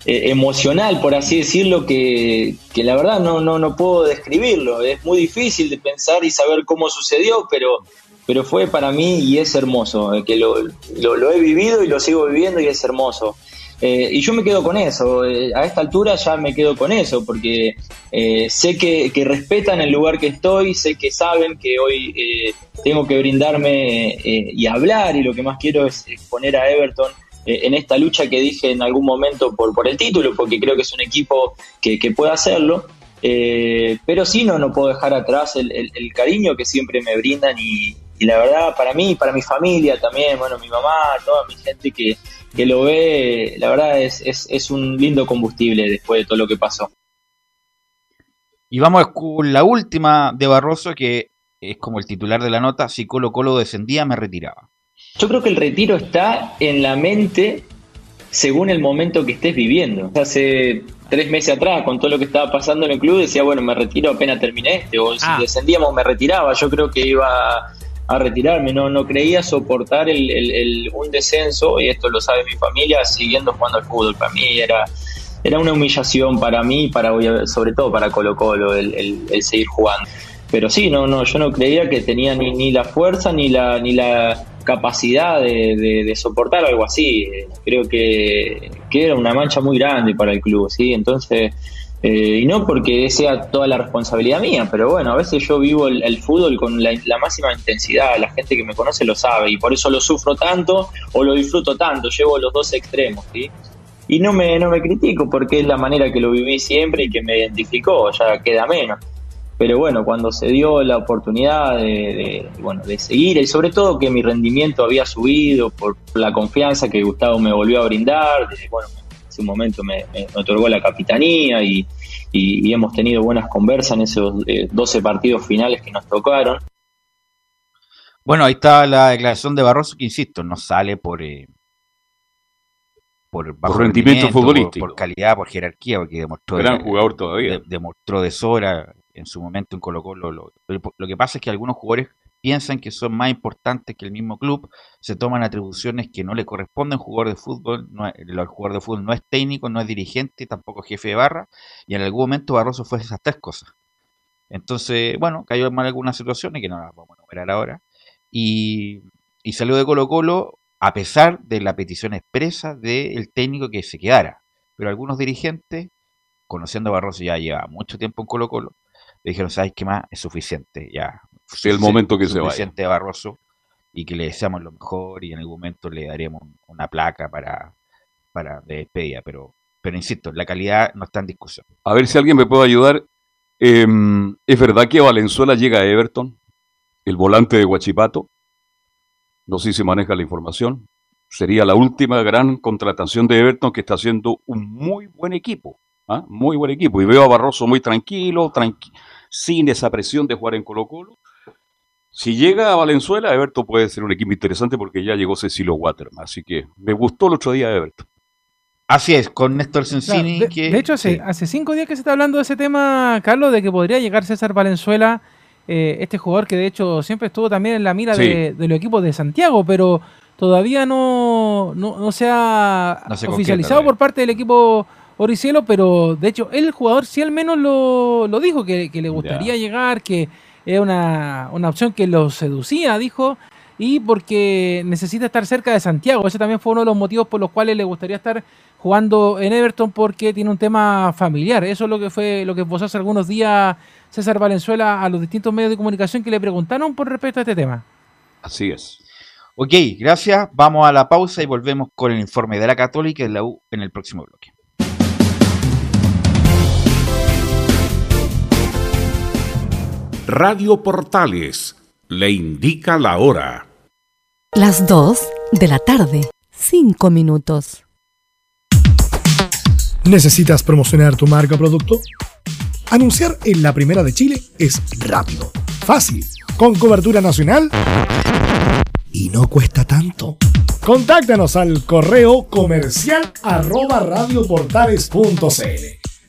eh, emocional, por así decirlo, que, que la verdad no, no, no puedo describirlo. Es muy difícil de pensar y saber cómo sucedió, pero, pero fue para mí y es hermoso, que lo, lo he vivido y lo sigo viviendo y es hermoso. Eh, y yo me quedo con eso, eh, a esta altura ya me quedo con eso, porque eh, sé que, que respetan el lugar que estoy, sé que saben que hoy eh, tengo que brindarme eh, y hablar, y lo que más quiero es poner a Everton en esta lucha que dije en algún momento por, por el título, porque creo que es un equipo que, que puede hacerlo. Pero sí, no, no puedo dejar atrás el, el- el cariño que siempre me brindan y, y la verdad para mí, para mi familia también, bueno, mi mamá, toda mi gente que, que lo ve, la verdad es, es, es un lindo combustible después de todo lo que pasó. Y vamos con la última de Barroso, que es como el titular de la nota, si Colo Colo descendía, me retiraba. Yo creo que el retiro está en la mente según el momento que estés viviendo. Hace tres meses atrás, con todo lo que estaba pasando en el club, decía, bueno, me retiro apenas terminé este, o si Ah. descendíamos me retiraba. Yo creo que iba a retirarme, no, no creía soportar el, el- el- un descenso, y esto lo sabe mi familia, siguiendo jugando al fútbol. Para mí era, era una humillación para mí, para sobre todo para Colo Colo, el, seguir jugando. Pero sí, no, no, yo no creía que tenía ni, ni la fuerza ni la, ni la capacidad de, de- de soportar algo así. Creo que, que era una mancha muy grande para el club, ¿sí? Entonces, Eh, y no porque sea toda la responsabilidad mía, pero bueno, a veces yo vivo el, fútbol con la, máxima intensidad, la gente que me conoce lo sabe y por eso lo sufro tanto o lo disfruto tanto, llevo los dos extremos, ¿sí? Y no me, no me critico porque es la manera que lo viví siempre y que me identificó, ya queda menos. Pero bueno, cuando se dio la oportunidad de, de bueno, de seguir y sobre todo que mi rendimiento había subido por la confianza que Gustavo me volvió a brindar, bueno, en un momento me, me, otorgó la capitanía y, y, y, hemos tenido buenas conversas en esos eh, 12 partidos finales que nos tocaron. Bueno, ahí está la declaración de Barroso que, insisto, no sale por, eh, por, por rendimiento, futbolístico. Por, por, calidad, por jerarquía, porque demostró... Gran de, jugador todavía. De, demostró de sobra en su momento en Colo Colo. Lo, lo, lo que pasa es que algunos jugadores piensan que son más importantes que el mismo club, se toman atribuciones que no le corresponden jugador de fútbol, el jugador de fútbol no es técnico, no es dirigente, tampoco jefe de barra, y en algún momento Barroso fue esas tres cosas. Entonces, bueno, cayó en mal algunas situaciones que no las vamos a enumerar ahora, y, y salió de Colo Colo a pesar de la petición expresa del técnico que se quedara. Pero algunos dirigentes, conociendo a Barroso ya lleva mucho tiempo en Colo Colo, le dijeron, ¿sabes qué más? Es suficiente, ya, el momento que se vaya. Presidente Barroso y que le deseamos lo mejor y en algún momento le daremos una placa para, para de despedida, pero, pero insisto, la calidad no está en discusión. A ver si alguien me puede ayudar. Eh, ¿Es verdad que Valenzuela llega a Everton? El volante de Huachipato. No sé si maneja la información. Sería la última gran contratación de Everton que está haciendo un muy buen equipo. ¿ah? Muy buen equipo. Y veo a Barroso muy tranquilo, tranqui sin esa presión de jugar en Colo Colo. Si llega a Valenzuela, Everton puede ser un equipo interesante porque ya llegó Cecilio Waterman. Así que me gustó el otro día Everton. Así es, con Néstor Sensini. Claro, de, que, de, hecho, hace, sí. hace, cinco días que se está hablando de ese tema, Carlos, de que podría llegar César Valenzuela, eh, este jugador que de hecho siempre estuvo también en la mira sí. de, de, los equipos de Santiago, pero todavía no, no, no se ha no se oficializado por parte del equipo Oricielo, pero de hecho el jugador sí al menos lo, lo dijo, que, que, le gustaría llegar, que era una, una opción que lo seducía, dijo, y porque necesita estar cerca de Santiago. Ese también fue uno de los motivos por los cuales le gustaría estar jugando en Everton porque tiene un tema familiar. Eso es lo que fue lo que posó hace algunos días César Valenzuela a los distintos medios de comunicación que le preguntaron por respecto a este tema. Así es. Ok, gracias. Vamos a la pausa y volvemos con el informe de la Católica y la U en el próximo bloque. Radio Portales le indica la hora. Las 2 de la tarde, 5 minutos. ¿Necesitas promocionar tu marca o producto? Anunciar en la primera de Chile es rápido, fácil, con cobertura nacional y no cuesta tanto. Contáctanos al correo comercial arroba radioportales.cl.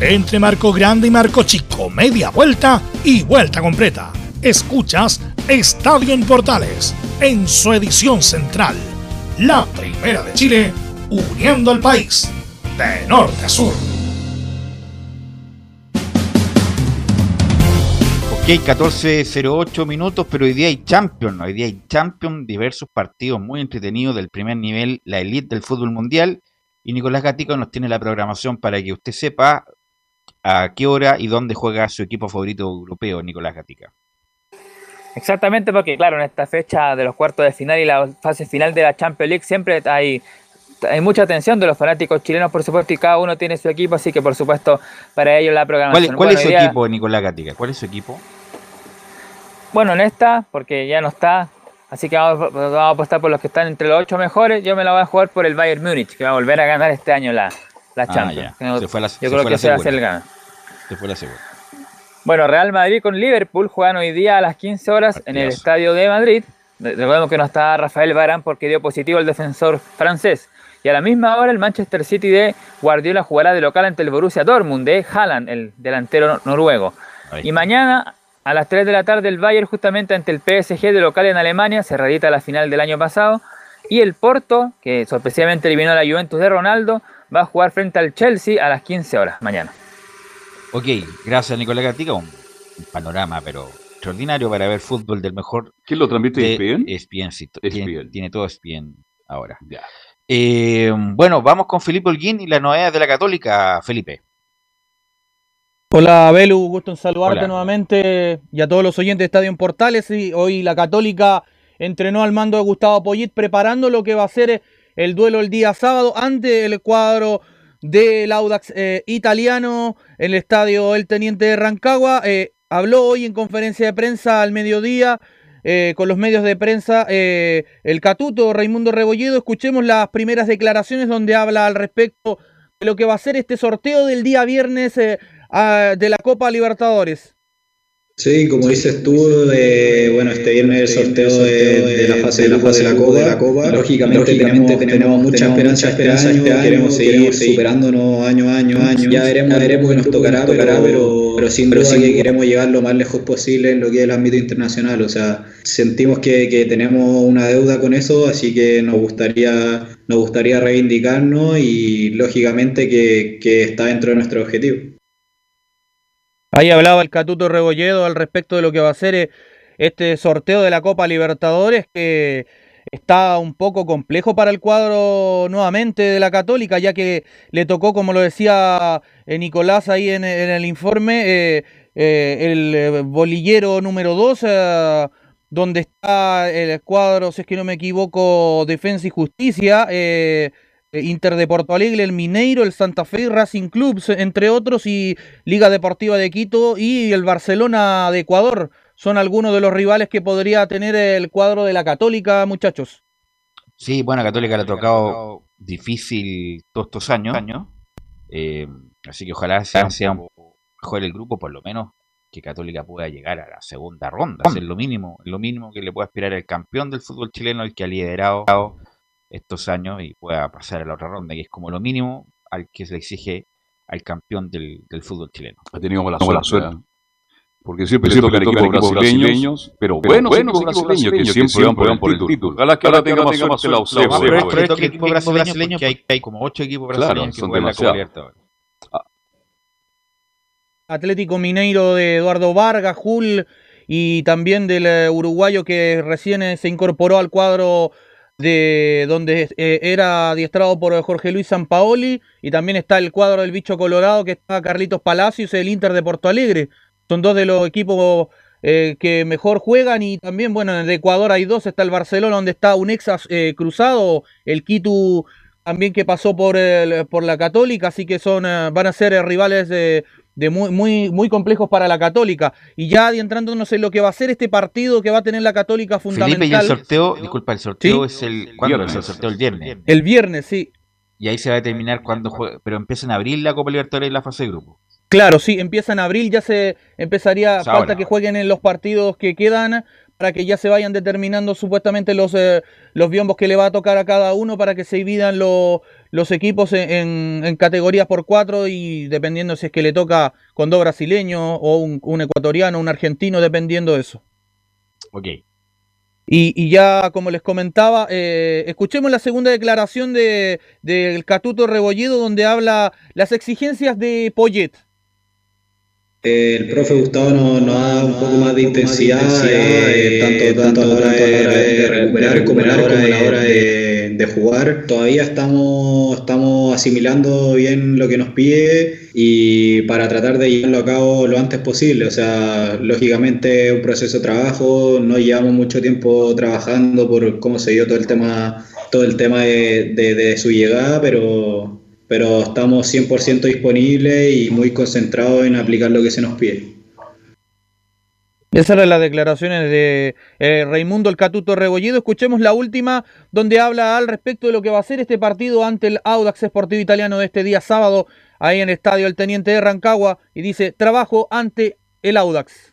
Entre Marco Grande y Marco Chico, media vuelta y vuelta completa. Escuchas Estadio en Portales en su edición central. La primera de Chile, uniendo al país de norte a sur. Ok, 14.08 minutos, pero hoy día hay Champions. Hoy día hay Champions, diversos partidos muy entretenidos del primer nivel, la elite del fútbol mundial. Y Nicolás Gatico nos tiene la programación para que usted sepa a qué hora y dónde juega su equipo favorito europeo, Nicolás Gatica. Exactamente, porque claro, en esta fecha de los cuartos de final y la fase final de la Champions League siempre hay, hay mucha atención de los fanáticos chilenos, por supuesto, y cada uno tiene su equipo, así que por supuesto para ellos la ¿Cuál, programación. cuál Bueno, es su día- equipo, Nicolás Gatica? ¿Cuál es su equipo? Bueno, en esta, porque ya no está, así que vamos, vamos a apostar por los que están entre los ocho mejores. Yo me la voy a jugar por el Bayern Múnich, que va a volver a ganar este año la, la Ah, Champions. Se fue la- Yo se creo fue que ese va a ser el gana. Se fue la segunda. Bueno, Real Madrid con Liverpool juegan hoy día a las 15 horas en el. Estadio de Madrid. Re- Recordemos que no está Rafael Varane porque dio positivo el defensor francés. Y a la misma hora el Manchester City de Guardiola jugará de local ante el Borussia Dortmund de Haaland, el delantero nor- noruego. Ahí Y mañana a las 3 de la tarde el Bayern justamente ante el PSG de local en Alemania, se reedita la final del año pasado. Y el Porto, que sorpresivamente eliminó a la Juventus de Ronaldo, va a jugar frente al Chelsea a las 15 horas mañana. Ok, gracias Nicolás Gatica. Un, panorama, pero extraordinario para ver fútbol del mejor. ¿Quién lo transmite? ESPN? ESPN, sí, ESPN. Tiene, tiene todo ESPN ahora. Ya. Eh, bueno, vamos con Felipe Holguín y las novedades de la Católica, Felipe. Hola Belu, gusto en saludarte Hola. nuevamente y a todos los oyentes de Estadio en Portales. Y hoy la Católica entrenó al mando de Gustavo Poyet preparando lo que va a ser el duelo el día sábado ante el cuadro del Audax eh, italiano en el estadio El Teniente de Rancagua. Eh, habló hoy en conferencia de prensa al mediodía eh, con los medios de prensa eh, el catuto Raimundo Rebolledo. Escuchemos las primeras declaraciones donde habla al respecto de lo que va a ser este sorteo del día viernes eh, de la Copa Libertadores. Sí, como dices tú, eh, bueno, este viernes el sorteo de, de la fase de la fase de la Copa. la Copa. Lógicamente, tenemos, tenemos mucha esperanza este año, queremos seguir superándonos año a año, año. Ya veremos, veremos que nos tocará, pero, pero sin duda que queremos llegar lo más lejos posible en lo que es el ámbito internacional. O sea, sentimos que, que tenemos una deuda con eso, así que nos gustaría, nos gustaría reivindicarnos y lógicamente que, que está dentro de nuestro objetivo. Ahí hablaba el Catuto Rebolledo al respecto de lo que va a ser eh, este sorteo de la Copa Libertadores, que está un poco complejo para el cuadro nuevamente de la Católica, ya que le tocó, como lo decía eh, Nicolás ahí en, el informe, eh, el bolillero número 2, donde está el cuadro, si es que no me equivoco, Defensa y Justicia. Eh, eh, Inter de Porto Alegre, el Mineiro, el Santa Fe, Racing Clubs, entre otros, y Liga Deportiva de Quito y el Barcelona de Ecuador. Son algunos de los rivales que podría tener el cuadro de la Católica, muchachos. Sí, bueno, Católica le ha tocado difícil todos estos años. eh, así que ojalá sea, sea un mejor el grupo, por lo menos que Católica pueda llegar a la segunda ronda. Es lo mínimo, lo mínimo que le pueda aspirar el campeón del fútbol chileno, el que ha liderado estos años y pueda pasar a la otra ronda, que es como lo mínimo al que se le exige al campeón del, del fútbol chileno. Ha tenido mala Mala suerte. ¿eh? Porque siempre, le tocan equipos brasileños, pero buenos equipos brasileños que siempre van por el título. Ojalá que ahora tenga más suerte la. No, pero, pues. pero estos equipos brasileños, hay, hay como ocho equipos Claro, brasileños que juegan la Copa. Libertadores. Atlético Mineiro de Eduardo Vargas, Jul y también del eh, uruguayo que recién eh, se incorporó al cuadro de donde eh, era adiestrado por Jorge Luis Sampaoli y también está el cuadro del bicho colorado que está Carlitos Palacios, el Inter de Porto Alegre. Son dos de los equipos eh, que mejor juegan y también, bueno, en el Ecuador hay dos, está el Barcelona donde está un ex eh, cruzado, el Quito también que pasó por, el, por la Católica, así que son van a ser rivales de, muy, muy, muy complejos para la Católica. Y ya adentrándonos en lo que va a ser este partido que va a tener la Católica fundamental. Felipe, y el sorteo, disculpa, el sorteo ¿Sí? es el. ¿Cuándo es el sorteo? El viernes. El viernes, sí. Y ahí se va a determinar cuándo juega. Pero empieza en abril la Copa Libertadores en la fase de grupo. Claro, sí, empieza en abril, ya se empezaría, O sea, falta ahora, que jueguen en los partidos que quedan para que ya se vayan determinando supuestamente los, eh, los biombos que le va a tocar a cada uno para que se dividan lo- los equipos en, en- en categorías por cuatro y dependiendo si es que le toca con dos brasileños o un, un ecuatoriano, un argentino, dependiendo de eso. Ok. Y, y ya, como les comentaba, eh, escuchemos la segunda declaración de, del Catuto Rebolledo donde habla las exigencias de Poyet. El profe Gustavo nos, nos da un poco más de intensidad, eh, tanto, tanto a la hora de, de recuperar como a la hora de, hora de- de jugar. Todavía estamos, estamos asimilando bien lo que nos pide y para tratar de llevarlo a cabo lo antes posible. O sea, lógicamente es un proceso de trabajo, no llevamos mucho tiempo trabajando por cómo se dio todo el tema, todo el tema de- de su llegada, pero pero estamos 100% disponibles y muy concentrados en aplicar lo que se nos pide. Esas eran las declaraciones de eh, Raimundo El Catuto Rebolledo. Escuchemos la última, donde habla al respecto de lo que va a ser este partido ante el Audax Sportivo Italiano de este día sábado, ahí en el estadio El Teniente de Rancagua, y dice: Trabajo ante el Audax.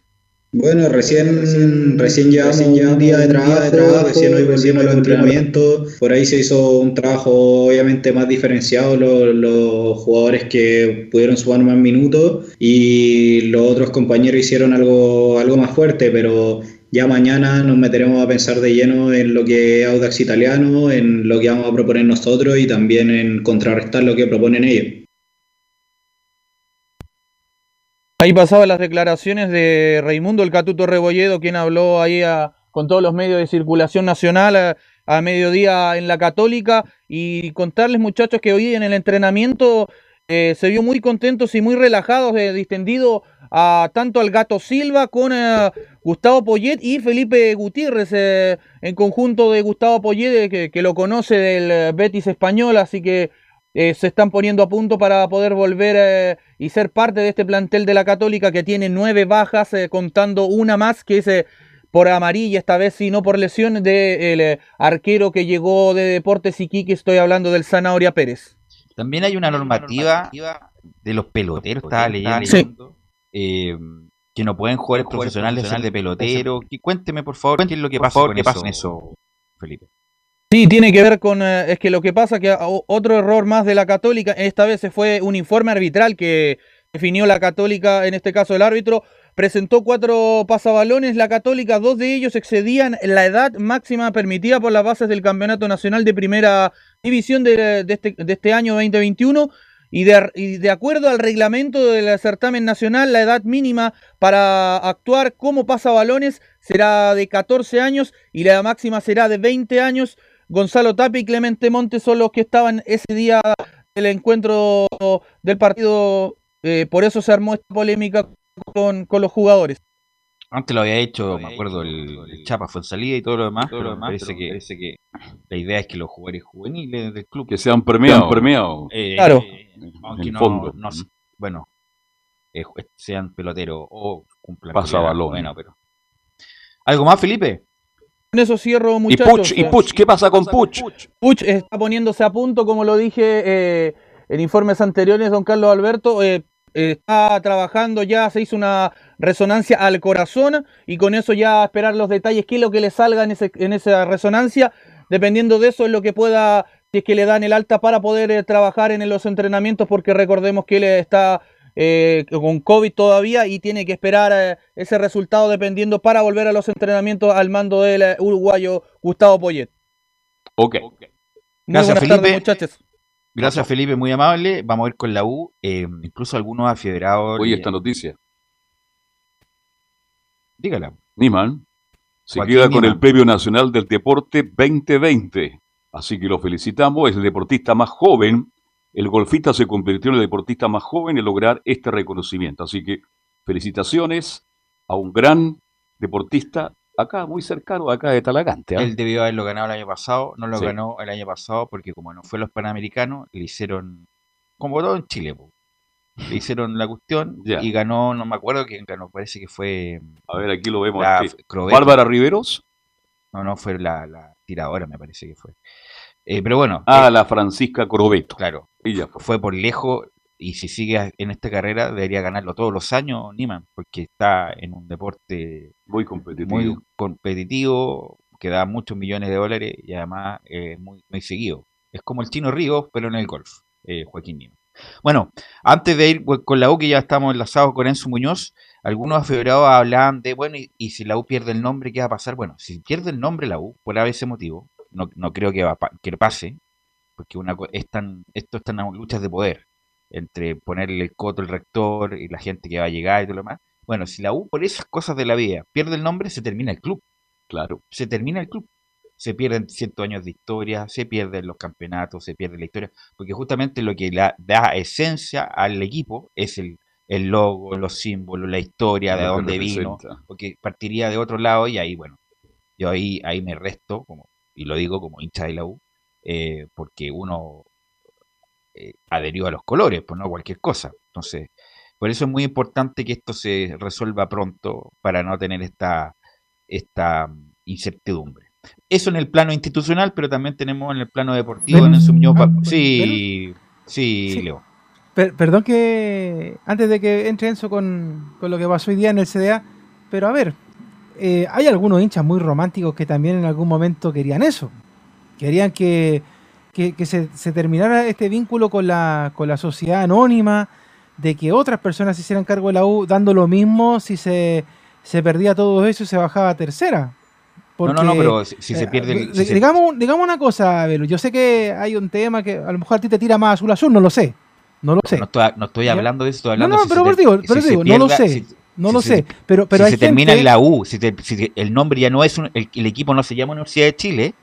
Bueno, recién, recién llevamos un día de trabajo, recién hoy volvimos a los entrenamientos, por ahí se hizo un trabajo obviamente más diferenciado, los, los jugadores que pudieron sumar más minutos y los otros compañeros hicieron algo, algo más fuerte, pero ya mañana nos meteremos a pensar de lleno en lo que es Audax Italiano, en lo que vamos a proponer nosotros y también en contrarrestar lo que proponen ellos. Ahí pasaban las declaraciones de Raimundo El Catuto Rebolledo, quien habló ahí a- con todos los medios de circulación nacional a, mediodía en la Católica y contarles muchachos que hoy en el entrenamiento eh, se vio muy contentos y muy relajados, eh, distendido a tanto al Gato Silva con eh, Gustavo Poyet y Felipe Gutiérrez eh, en conjunto de Gustavo Poyet eh, que, que lo conoce del Betis español, así que eh, se están poniendo a punto para poder volver eh, y ser parte de este plantel de la Católica que tiene nueve bajas, eh, contando una más que es eh, por amarilla, esta vez y no por lesión, del eh, arquero que llegó de Deportes Iquique, estoy hablando del Zanahoria Pérez. También hay una normativa de los peloteros, estaba leyendo. Sí. eh, que no pueden jugar profesionales ser de pelotero. Y cuénteme, por favor, qué es lo que pasa con eso, Felipe. Sí, tiene que ver con, eh, es que lo que pasa que o- otro error más de la Católica, esta vez fue un informe arbitral que definió la Católica, en este caso el árbitro, presentó cuatro pasabalones, la Católica, dos de ellos excedían la edad máxima permitida por las bases del Campeonato Nacional de Primera División de, de este, de este año 2021. Y de, y de acuerdo al reglamento del certamen nacional, la edad mínima para actuar como pasabalones será de 14 años y la máxima será de 20 años. Gonzalo Tapia y Clemente Montes son los que estaban ese día del encuentro del partido. eh, por eso se armó esta polémica con, con los jugadores. Antes lo había hecho, me acuerdo, el, el Chapa fue en salida y todo lo demás, pero me parece, que, que la idea es que los jugadores juveniles del club Que sean premiados. premiados. eh, Claro. aunque En no, fondo. no bueno, eh, sean peloteros o cumplan Pasabalón. Bueno, pero ¿Algo más, Felipe? Con eso cierro, Y muchachos. Puch, y Puch, ¿qué pasa con Puch? Puch está poniéndose a punto, como lo dije eh, en informes anteriores, don Carlos Alberto. eh, eh, está trabajando ya, se hizo una resonancia al corazón y con eso ya esperar los detalles, qué es lo que le salga en, ese, en esa resonancia. Dependiendo de eso es lo que pueda, si es que le dan el alta para poder eh, trabajar en los entrenamientos, porque recordemos que él está eh, con COVID todavía y tiene que esperar eh, ese resultado dependiendo para volver a los entrenamientos al mando del eh, uruguayo Gustavo Poyet. Ok. Muy Gracias, buenas tardes, Felipe. muchachos. Gracias, Felipe, muy amable. Vamos a ir con la U. eh, incluso algunos afiebrados. Oye, esta noticia. Dígala. Niman se Joaquín queda con Niemann. el Premio Nacional del Deporte 2020. Así que lo felicitamos. Es el deportista más joven. El golfista se convirtió en el deportista más joven en lograr este reconocimiento. Así que felicitaciones a un gran deportista acá, muy cercano, acá de Talagante. ¿ah? Él debió haberlo ganado el año pasado, no lo Sí. ganó el año pasado porque como no fue los Panamericanos, le hicieron, como todo en Chile, po, le hicieron la cuestión y ganó, no me acuerdo quién ganó, parece que fue A ver, aquí lo vemos. la. Crobeto. Bárbara Riveros. No, no, fue la, la tiradora, me parece que fue. Eh, pero bueno, Ah, eh, la Francisca Crobeto. claro, Ella fue. fue por lejos y si sigue en esta carrera debería ganarlo todos los años Niman, porque está en un deporte Muy competitivo. muy competitivo, que da muchos millones de dólares y además es muy, muy seguido. Es como el Chino Ríos, pero en el golf, eh, Joaquín Niman. Bueno, antes de ir con la U, que ya estamos enlazados con Enzo Muñoz, algunos afebrados hablaban de, bueno, y, y si la U pierde el nombre, ¿qué va a pasar? Bueno, si pierde el nombre la U, por ese motivo, no, no creo que, va, que pase, porque una, es tan, esto están en luchas de poder, entre ponerle el coto al rector y la gente que va a llegar y todo lo demás. Bueno, si la U, por esas cosas de la vida, pierde el nombre, se termina el club. Claro. Se termina el club. Se pierden cientos años de historia, se pierden los campeonatos, se pierde la historia, porque justamente lo que la, da esencia al equipo es el, el logo, los símbolos, la historia, de dónde vino, porque partiría de otro lado y ahí, bueno, yo ahí, ahí me resto, como, y lo digo como hincha de la U, eh, porque uno eh, adherió a los colores, pues no cualquier cosa. Entonces, por eso es muy importante que esto se resuelva pronto para no tener esta, esta mm, incertidumbre. Eso en el plano institucional, pero también tenemos en el plano deportivo. Ven- En Enzo Muñoz, ah, sí, sí, Sí. Leo. Per- perdón que antes de que entre Enzo con, con lo que pasó hoy día en el CDA, pero a ver, eh, hay algunos hinchas muy románticos que también en algún momento querían eso. Querían que, que- que se, se terminara este vínculo con la, con la sociedad anónima, de que otras personas se hicieran cargo de la U, dando lo mismo si se, se perdía todo eso y se bajaba a tercera. No, no, no, pero si- si se pierde el- di- si se- digamos, digamos una cosa, Belu, yo sé que hay un tema que a lo mejor a ti te tira más azul azul, no lo sé. No lo sé. No estoy, no hablando de eso, estoy No, hablando no, si pero te- digo, pero no lo sé. No si lo se- sé. Pero, pero si hay se termina en la U, si, te- si el nombre ya no es un- el, el equipo no se llama Universidad de Chile,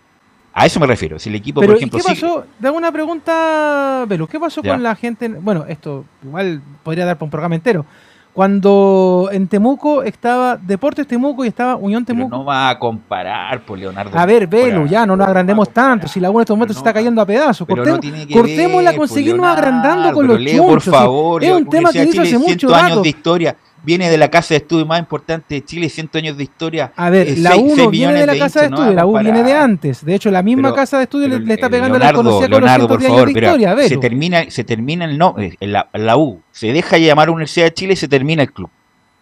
a eso me refiero. Si el equipo, Pero, por ¿y ejemplo, qué sigue- pasó? Hago una pregunta, Belu. ¿Qué pasó Ya. con la gente? Bueno, esto igual podría dar para un programa entero. Cuando en Temuco estaba Deportes Temuco y estaba Unión pero Temuco. no va a comparar, por Leonardo. A ver, Belu, ya no nos agrandemos tanto. Si la U en estos momentos se está cayendo a pedazos. No Cortemos, que cortémosla ver, con pues, agrandando con los Leo, por chunchos. favor, es un tema que de dice hace mucho 100 años rato. de historia. Viene de la casa de estudio más importante de Chile, 100 años de historia. A ver, eh, la seis- U seis no viene millones de la casa de estudio, a la U viene de antes. De hecho, la misma Pero- casa de estudio le, le está pegando la Leonardo, conocida con los Leonardo, 110 por años favor, de mira, historia. se termina, se termina el no, eh, la, la U, se deja llamar Universidad de Chile y se termina el club.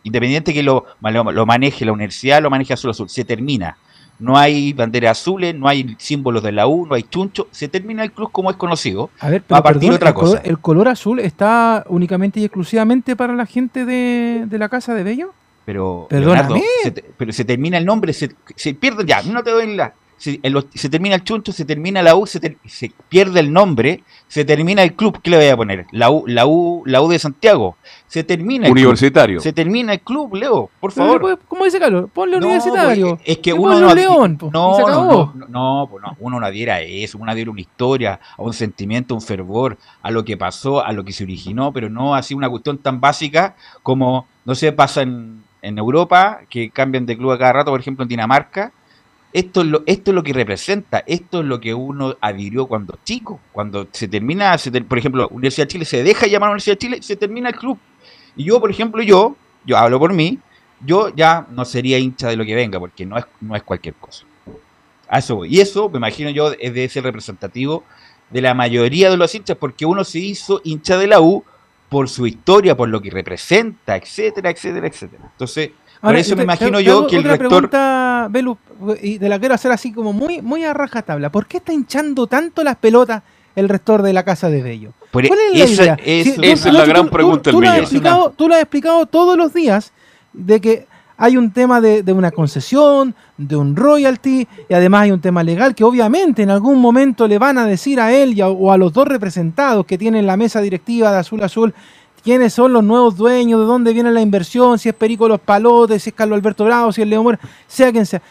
Independiente que lo, lo, lo maneje la universidad, lo maneje Azul Azul, se termina. No hay banderas azules, no hay símbolos de la U, no hay chuncho, se termina el club como es conocido. A ver, va pero a partir perdón, otra el, color, cosa. el color azul está únicamente y exclusivamente para la gente de, de la casa de Bello. Pero. Leonardo, se, te- pero se termina el nombre, se, se pierde, ya, no te doy la. Se, los- se termina el chuncho, se termina la U, se, ter- se pierde el nombre, se termina el club, ¿qué le voy a poner? La U, la U, la U de Santiago. Se termina el club. Universitario. Se termina el club, Leo, por favor. ¿Cómo dice Carlos? Ponle No, universitario. pues, es que uno no, un león, po, no, se no, acabó. no, no, pues no, uno no adhiera a eso, uno adhiera a una historia, a un sentimiento, a un fervor, a lo que pasó, a lo que se originó, pero no así una cuestión tan básica como, no sé, pasa en, en Europa, que cambian de club a cada rato, por ejemplo en Dinamarca. Esto es, lo, esto es lo que representa, esto es lo que uno adhirió cuando chico, cuando se termina, se por ejemplo, Universidad de Chile se deja llamar Universidad de Chile, se termina el club. Y yo, por ejemplo, yo, yo hablo por mí, yo ya no sería hincha de lo que venga, porque no es, no es cualquier cosa. Eso. Y eso, me imagino yo, es de ser representativo de la mayoría de los hinchas, porque uno se hizo hincha de la U por su historia, por lo que representa, etcétera, etcétera, etcétera. Entonces, por Ahora, eso te- me imagino te yo que el rector... pregunta, Belu, y te la quiero hacer así como muy, muy a rajatabla. ¿Por qué está hinchando tanto las pelotas el rector de la Casa de Bello? Por- ¿Cuál es la esa- idea? eso- tú- esa es la tú- gran tú- pregunta tú del lo has millón. explicado, Tú lo has explicado todos los días de que hay un tema de, de una concesión, de un royalty, y además hay un tema legal que obviamente en algún momento le van a decir a él y a- o a los dos representados que tienen la mesa directiva de Azul Azul quiénes son los nuevos dueños, de dónde viene la inversión, si es Perico Los Palotes, si es Carlos Alberto Bravo, si es Leo Mora, sea quien sea.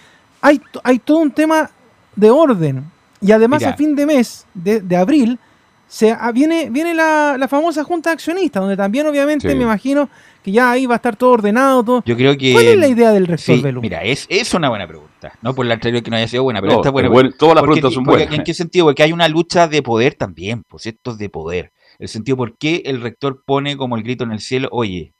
Hay, hay todo un tema de orden. Y además Mira. a fin de mes, de, de abril, se, ah, viene, viene la, la famosa junta de accionistas, donde también obviamente Sí. me imagino que ya ahí va a estar todo ordenado. Todo. Yo creo que. ¿Cuál es la idea del rector Sí? Mira, es, es una buena pregunta. No por la anterior que no haya sido buena, pero No, esta es buena. es buena. Todas las Porque- preguntas son porque- buenas. ¿En qué sentido? Porque hay una lucha de poder también, pues esto es de poder. El sentido por qué el rector pone como el grito en el cielo, oye,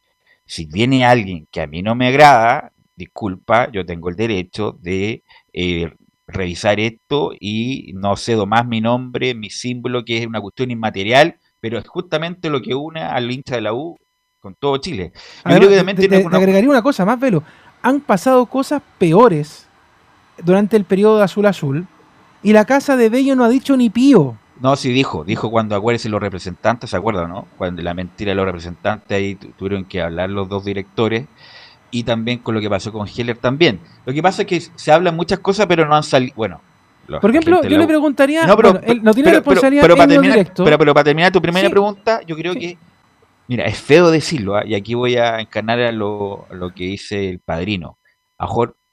si viene alguien que a mí no me agrada, disculpa, yo tengo el derecho de eh, revisar esto y no cedo más mi nombre, mi símbolo, que es una cuestión inmaterial, pero es justamente lo que une al hincha de la U con todo Chile. Yo Además, creo que también te, tiene te- una- agregaría una cosa más, Velo. Han pasado cosas peores durante el periodo de Azul Azul y la casa de Bello no ha dicho ni pío. No, sí dijo, dijo cuando acuérdense los representantes, ¿se acuerdan, no? Cuando la mentira de los representantes ahí tu- tuvieron que hablar los dos directores y también con lo que pasó con Heller también. Lo que pasa es que se hablan muchas cosas pero no han salido, bueno. Por ejemplo, yo la le preguntaría, No, pero, bueno, él no tiene pero- responsabilidad pero, pero en para lo terminar, directo. pero, pero para terminar tu primera Sí. pregunta, yo creo que, mira, es feo decirlo, ¿ah? y aquí voy a encarnar a lo, a lo que dice el padrino. A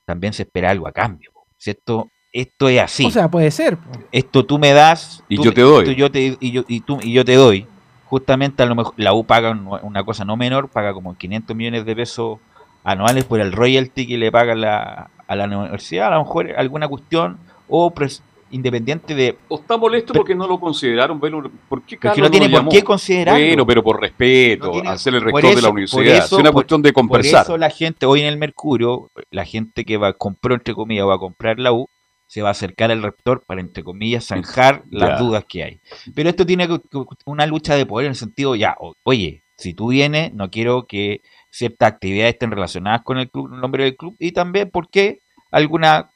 también se espera algo a cambio, ¿cierto? Esto es así O sea, puede ser. esto tú me das Y tú yo te doy. tú- yo te- y, yo, y, tú, y yo te doy. Justamente a lo mejor la U paga un- una cosa no menor, paga como 500 millones de pesos anuales por el royalty que le paga la, a la universidad, a lo mejor alguna cuestión o pres- independiente de... ¿O está molesto porque no lo consideraron? Velo? ¿Por qué Porque Carlos no tiene lo por llamó? qué considerarlo. Bueno, pero por respeto, No ser el rector de la universidad. por eso- es una por- cuestión de conversar. Por eso la gente, hoy en el Mercurio, la gente que va compró, entre comillas, va a comprar la U, se va a acercar al rector para, entre comillas, zanjar las dudas que hay. Pero esto tiene una lucha de poder en el sentido, ya, oye, si tú vienes, no quiero que ciertas actividades estén relacionadas con el club, el nombre del club, y también porque alguna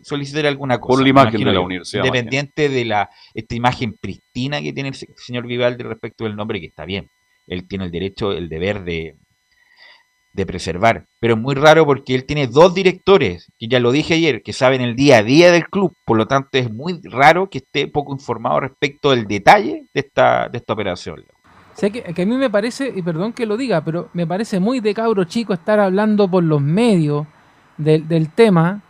solicitar alguna cosa. Por la imagen de la universidad, Independiente de la esta imagen pristina que tiene el se- señor Vivaldi respecto del nombre, que está bien. Él tiene el derecho, el deber de, de preservar. Pero es muy raro porque él tiene dos directores, que ya lo dije ayer, que saben el día a día del club. Por lo tanto, es muy raro que esté poco informado respecto del detalle de esta, de esta operación. Sea, que, que a mí me parece, y perdón que lo diga, pero me parece muy de cabro chico estar hablando por los medios del, del tema,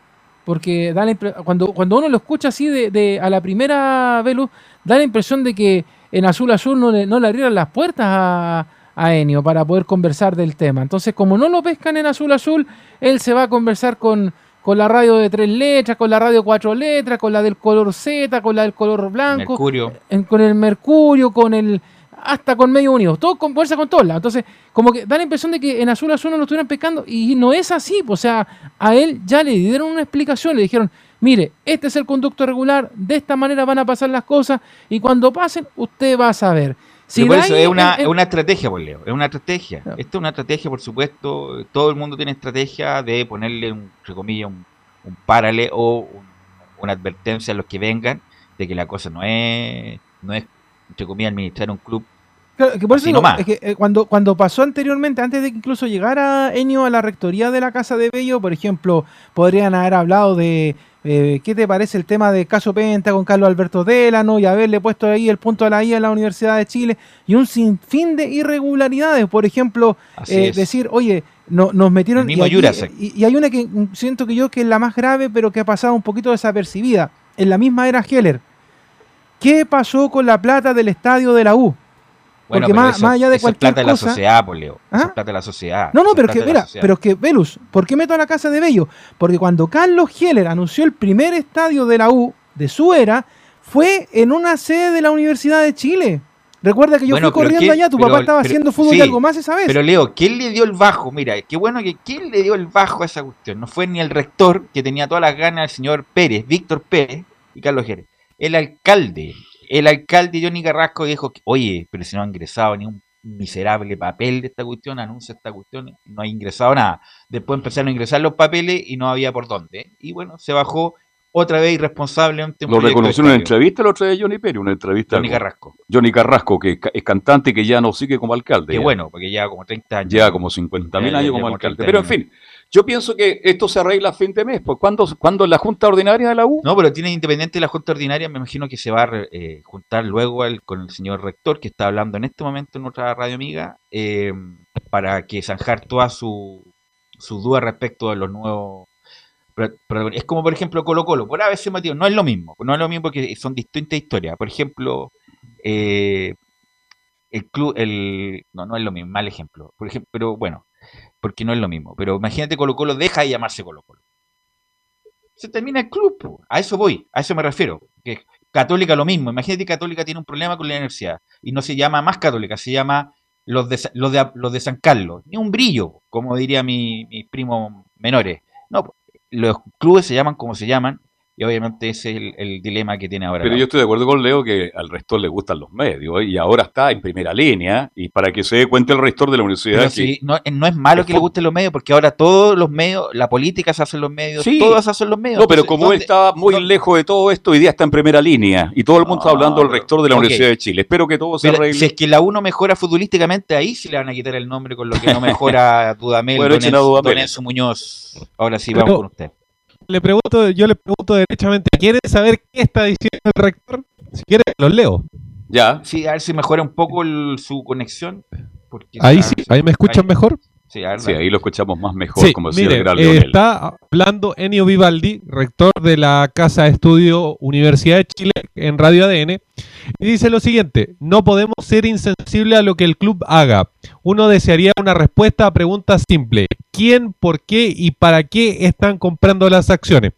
porque da la cuando, cuando uno lo escucha así de, de- a la primera Velu, da la impresión de que en Azul Azul no le, no le abrieron las puertas a, a Enio para poder conversar del tema. Entonces, como no lo pescan en Azul Azul, él se va a conversar con, con la radio de tres letras, con la radio de cuatro letras, con la del color Z, con la del color blanco Mercurio. en- con el Mercurio, con el hasta con Medio Unido, todo conversa con todos lados. Entonces, como que da la impresión de que en Azul Azul no lo estuvieran pescando y no es así. pues, O sea, a él ya le dieron una explicación, le dijeron, mire, este es el conducto regular, de esta manera van a pasar las cosas y cuando pasen, usted va a saber. Por eso es una, es una estrategia, por Leo, es una estrategia. Esto es una estrategia, por supuesto. Todo el mundo tiene estrategia de ponerle, un, entre comillas, un, un párale o un- una advertencia a los que vengan de que la cosa no es, no es entre comillas, administrar un club. Claro, que por eso digo, es que, eh, cuando, cuando pasó anteriormente, antes de que incluso llegara Enio a la rectoría de la Casa de Bello, por ejemplo, podrían haber hablado de eh, qué te parece el tema de caso Penta con Carlos Alberto Delano y haberle puesto ahí el punto a la I a la Universidad de Chile y un sinfín de irregularidades. Por ejemplo, eh, decir, oye, no, nos metieron. Y, aquí- y- y hay una que mm, siento que yo que es la más grave, pero que ha pasado un poquito desapercibida. En la misma era Heller. ¿Qué pasó con la plata del estadio de la U? Bueno, Porque más, eso- más allá de eso es cualquier plata de la cosa. sociedad, por Leo. Eso ¿Ah? es plata de la sociedad. No, no, es pero que, mira, pero que, Velus, ¿por qué meto a la casa de Bello? Porque cuando Carlos Heller anunció el primer estadio de la U de su era, fue en una sede de la Universidad de Chile. Recuerda que yo Bueno, fui corriendo ¿quién- allá, tu pero- papá estaba pero- haciendo fútbol sí, y algo más esa vez. Pero Leo, ¿quién le dio el bajo? Mira, qué bueno que ¿quién le dio el bajo a esa cuestión? No fue ni el rector, que tenía todas las ganas, el señor Pérez, Víctor Pérez y Carlos Jerez. El alcalde, el alcalde Johnny Carrasco dijo, que, oye, pero si no ha ingresado ni un miserable papel de esta cuestión, anuncia esta cuestión, no ha ingresado nada. Después empezaron a ingresar los papeles y no había por dónde. Y bueno, se bajó otra vez irresponsablemente. un Lo reconoció en una entrevista la otra de Johnny Pérez, una entrevista. Johnny Carrasco. Johnny Carrasco, que es ca- es cantante y que ya no sigue como alcalde. Qué ya. bueno, porque lleva como 30 años. Lleva como 50 mil años como como alcalde. 30 Pero en fin, yo pienso que esto se arregla a fin de mes. Pues, ¿cuándo, ¿Cuándo en la Junta Ordinaria de la U? No, pero tiene independiente de la Junta Ordinaria, me imagino que se va a eh, juntar luego con el señor rector, que está hablando en este momento en otra radio amiga, eh, para que zanjar toda su, su duda respecto de los nuevos. pero- es como, por ejemplo, Colo Colo, por ABC motivo, no es lo mismo, no es lo mismo porque son distintas historias. Por ejemplo, eh, el club, el, no, no es lo mismo, mal ejemplo, por ejemplo, pero bueno, porque no es lo mismo, pero imagínate Colo Colo deja de llamarse Colo Colo. Se termina el club, a eso voy, a eso me refiero. Que Católica lo mismo, imagínate Católica tiene un problema con la universidad y no se llama más Católica, se llama los de, los de, los de San Carlos, ni un brillo, como diría mi, mis primos menores. No, los clubes se llaman como se llaman y obviamente ese es el, el dilema que tiene ahora. Pero yo estoy de acuerdo con Leo que al rector le gustan los medios y ahora está en primera línea y para que se dé cuenta el rector de la universidad Pero que sí, no, eh, no es malo que le gusten los medios, porque ahora todos los medios, la política se hace en los medios, Sí. todas se hacen en los medios. No, pero Entonces, como él ¿dónde- está muy lejos de todo esto, hoy día está en primera línea y todo el mundo está hablando del rector de la. Universidad de Chile. Espero que todo se Pero arregle. si es que la uno mejora futbolísticamente, ahí sí le van a quitar el nombre con lo que no mejora Dudamel, Bueno, Don. Don Enzo Muñoz. Ahora sí, Pero- vamos con usted. Le pregunto, yo le pregunto derechamente, ¿quieren saber qué está diciendo el rector? Si quieren, los leo. Ya. Sí, a ver si mejora un poco el- su conexión. porque Ahí sí, ahí me escuchan ahí- mejor. Sí, ver, ahí lo escuchamos más mejor, Sí, como decía mire, el gran eh, está hablando Enio Vivaldi, rector de la Casa de Estudio Universidad de Chile en Radio ADN, y dice lo siguiente, no podemos ser insensibles a lo que el club haga. Uno desearía una respuesta a preguntas simples. ¿Quién, por qué y para qué están comprando las acciones?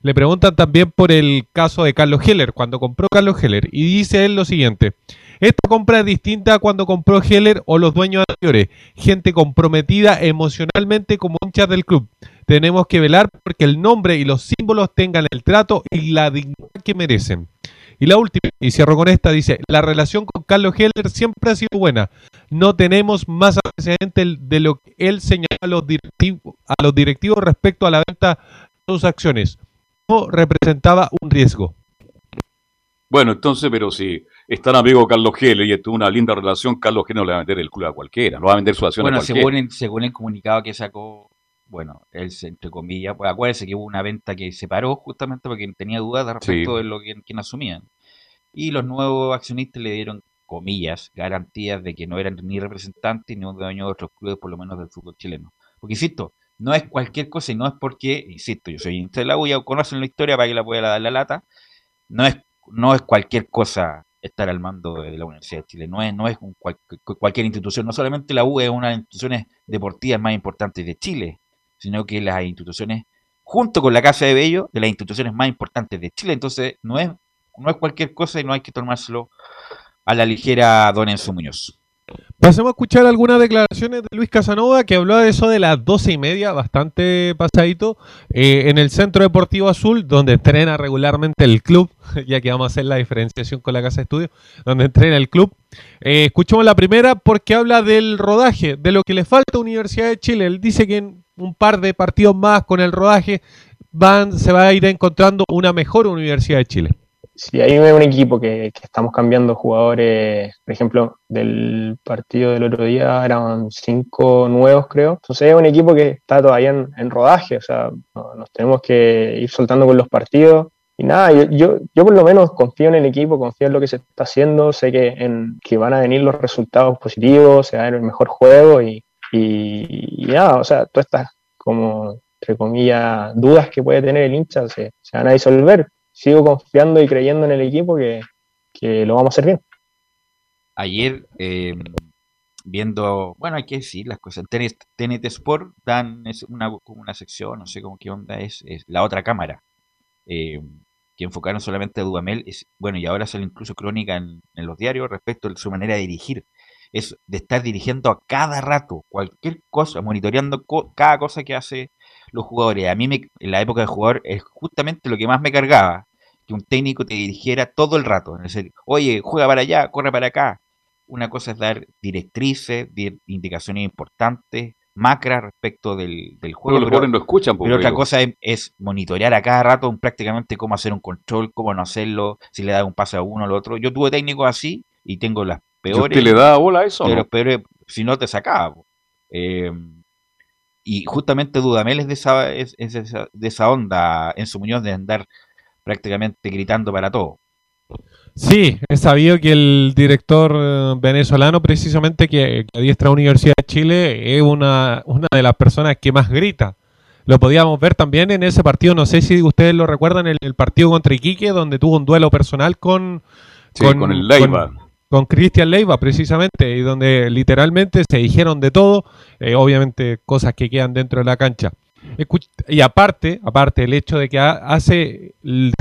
Le preguntan también por el caso de Carlos Heller, cuando compró Carlos Heller, y dice él lo siguiente. Esta compra es distinta a cuando compró Heller o los dueños anteriores, gente comprometida emocionalmente como hinchas del club. Tenemos que velar porque el nombre y los símbolos tengan el trato y la dignidad que merecen. Y la última, y cierro con esta, dice, la relación con Carlos Heller siempre ha sido buena. No tenemos más antecedentes de lo que él señaló a los directivos, a los directivos respecto a la venta de sus acciones. No representaba un riesgo. Bueno, entonces, pero si es tan amigo Carlos Gele y tuvo una linda relación, Carlos Gele no le va a vender el club a cualquiera, no va a vender su acción Bueno, a cualquiera. según el, según el comunicado que sacó, bueno, él, se- entre comillas, pues acuérdense que hubo una venta que se paró justamente porque tenía dudas respecto Sí. de lo que quien asumían. Y los nuevos accionistas le dieron, comillas, garantías de que no eran ni representantes ni dueños de otros clubes, por lo menos del fútbol chileno. Porque, insisto, no es cualquier cosa y no es porque, insisto, yo soy hincha de la U, conocen la historia para que la pueda dar la lata, no es, no es cualquier cosa estar al mando de la Universidad de Chile, no es, no es un cual- cu- cualquier institución, no solamente la U es una de las instituciones deportivas más importantes de Chile, sino que las instituciones, junto con la Casa de Bello, de las instituciones más importantes de Chile, entonces no es, no es cualquier cosa y no hay que tomárselo a la ligera Don Enzo Muñoz. Pasemos a escuchar algunas declaraciones de Luis Casanova que habló de eso de las doce y media, bastante pasadito, eh, en el Centro Deportivo Azul, donde entrena regularmente el club, ya que vamos a hacer la diferenciación con la Casa de Estudio, donde entrena el club. Eh, escuchamos la primera porque habla del rodaje, de lo que le falta a Universidad de Chile. Él dice que un par de partidos más con el rodaje van, se va a ir encontrando una mejor Universidad de Chile. Sí, veo un equipo que, que estamos cambiando jugadores, por ejemplo, del partido del otro día eran cinco nuevos, creo. Entonces es un equipo que está todavía en, en rodaje, o sea, no- nos tenemos que ir soltando con los partidos. Y nada, yo, yo, yo por lo menos confío en el equipo, confío en lo que se está haciendo, sé que, en, que van a venir los resultados positivos, se va a ver el mejor juego y, y, y nada, o sea, todas estas como, entre comillas, dudas que puede tener el hincha se, van a disolver sigo confiando y creyendo en el equipo que, que lo vamos a hacer bien. Ayer, eh, viendo, bueno, hay que decir las cosas, TNT, Sport dan una, una sección, no sé cómo qué onda es, es la otra cámara, eh, que enfocaron solamente a Dudamel, bueno, y ahora sale incluso crónica en, en los diarios respecto a su manera de dirigir, es de estar dirigiendo a cada rato, cualquier cosa, monitoreando co- cada cosa que hace los jugadores. A mí me, en la época de jugador es justamente lo que más me cargaba, que un técnico te dirigiera todo el rato, es decir, oye, juega para allá, corre para acá. Una cosa es dar directrices, di- indicaciones importantes, macras respecto del, del juego. Pero los jugadores no escuchan, pues, pero otra cosa es, es monitorear a cada rato prácticamente cómo hacer un control, cómo no hacerlo, si le da un pase a uno al otro. Yo tuve técnicos así y tengo las ¿Y peores. usted le da bola a eso o pero no? peores- si no te sacaba. Eh, y justamente Dudamel es de esa, es, es de esa, de esa onda, en su Muñoz, de andar prácticamente gritando para todo. Sí, he sabido que el director eh, venezolano, precisamente que, que adiestra a Universidad de Chile, es una, una de las personas que más grita. Lo podíamos ver también en ese partido, no sé si ustedes lo recuerdan, el, el partido contra Iquique, donde tuvo un duelo personal con, Sí, con el Leiva. con Cristian Leiva precisamente, y donde literalmente se dijeron de todo, eh, obviamente cosas que quedan dentro de la cancha. Y aparte, aparte el hecho de que ha- hace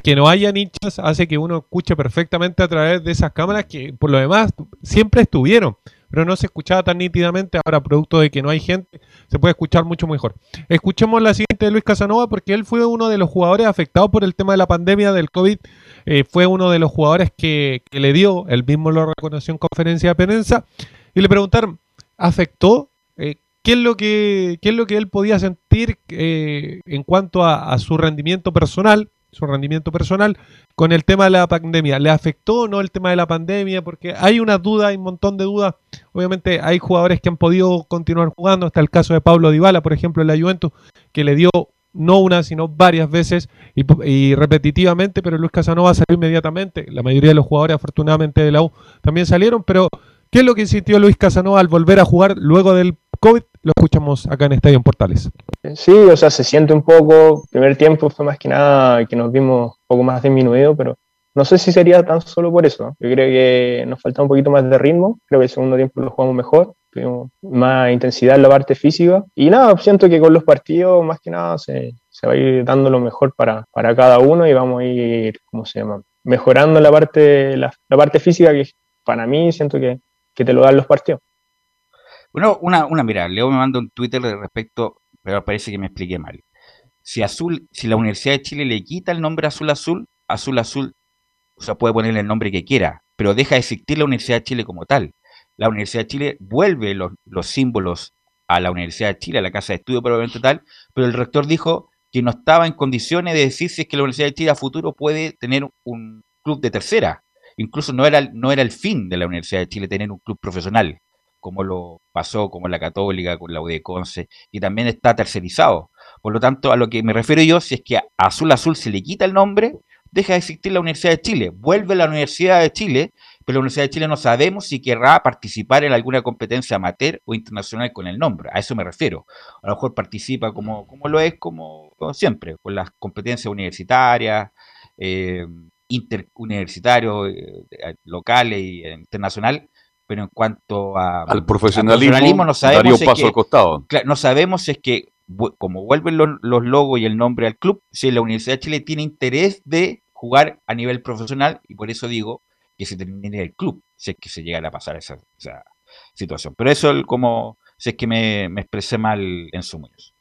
que no haya hinchas hace que uno escuche perfectamente a través de esas cámaras que por lo demás siempre estuvieron, pero no se escuchaba tan nítidamente. Ahora, producto de que no hay gente, se puede escuchar mucho mejor. Escuchemos la siguiente de Luis Casanova porque él fue uno de los jugadores afectados por el tema de la pandemia del COVID. Eh, fue uno de los jugadores que, que le dio, él mismo lo reconoció en conferencia de prensa, y le preguntaron, ¿afectó? Eh, ¿qué, es lo que, ¿Qué es lo que él podía sentir eh, en cuanto a, a su rendimiento personal? Su rendimiento personal con el tema de la pandemia. ¿Le afectó o no el tema de la pandemia? Porque hay una duda, hay un montón de dudas. Obviamente hay jugadores que han podido continuar jugando. Está el caso de Pablo Dybala, por ejemplo, en la Juventus, que le dio no una, sino varias veces y, y repetitivamente, pero Luis Casanova salió inmediatamente. La mayoría de los jugadores, afortunadamente, de la U también salieron. Pero, ¿qué es lo que sintió Luis Casanova al volver a jugar luego del COVID? Escuchamos acá en Estadio en Portales. Sí, o sea, se siente un poco. Primer tiempo fue más que nada que nos vimos un poco más disminuido, pero no sé si sería tan solo por eso. Yo creo que nos falta un poquito más de ritmo. Creo que el segundo tiempo lo jugamos mejor. Tuvimos más intensidad en la parte física. Y nada, siento que con los partidos, más que nada, se, se va a ir dando lo mejor para, para cada uno y vamos a ir, ¿cómo se llama? Mejorando la parte, la, la parte física que para mí siento que, que te lo dan los partidos. Bueno, una, una mira, Leo me manda un Twitter respecto, pero parece que me expliqué mal. Si Azul, si la Universidad de Chile le quita el nombre Azul Azul, Azul Azul, o sea, puede ponerle el nombre que quiera, pero deja de existir la Universidad de Chile como tal. La Universidad de Chile vuelve los, los símbolos a la Universidad de Chile, a la Casa de Estudio probablemente tal, pero el rector dijo que no estaba en condiciones de decir si es que la Universidad de Chile a futuro puede tener un club de tercera. Incluso no era, no era el fin de la Universidad de Chile tener un club profesional como lo pasó como la Católica con la UD Conce, y también está tercerizado. Por lo tanto, a lo que me refiero yo, si es que a Azul Azul se le quita el nombre, deja de existir la Universidad de Chile, vuelve la Universidad de Chile, pero la Universidad de Chile no sabemos si querrá participar en alguna competencia amateur o internacional con el nombre, a eso me refiero. A lo mejor participa como, como lo es, como, siempre, con las competencias universitarias, eh, interuniversitarios, eh, locales e internacional, pero en cuanto a, al profesionalismo, al profesionalismo no sabemos daría un paso es que, al costado. No sabemos si es que como vuelven los, los logos y el nombre al club, si la Universidad de Chile tiene interés de jugar a nivel profesional y por eso digo que se termine el club, si es que se llegara a pasar esa, esa situación. Pero eso el- como si es que me, me expresé mal en sumos.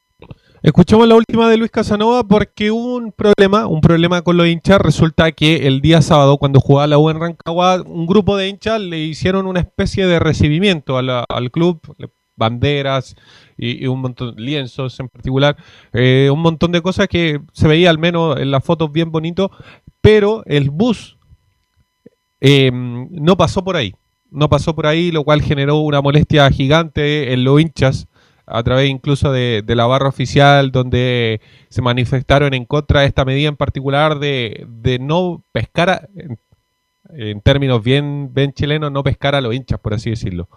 Escuchamos la última de Luis Casanova porque hubo un problema, un problema con los hinchas. Resulta que el día sábado, cuando jugaba la U en Rancagua, un grupo de hinchas le hicieron una especie de recibimiento al club, banderas y, y un montón lienzos en particular, eh, un montón de cosas que se veía al menos en las fotos bien bonito, pero el bus eh, no pasó por ahí, no pasó por ahí, lo cual generó una molestia gigante en los hinchas a través incluso de, de la barra oficial, donde se manifestaron en contra de esta medida en particular de, de no pescar, en, términos bien, bien chilenos, no pescar a los hinchas, por así decirlo.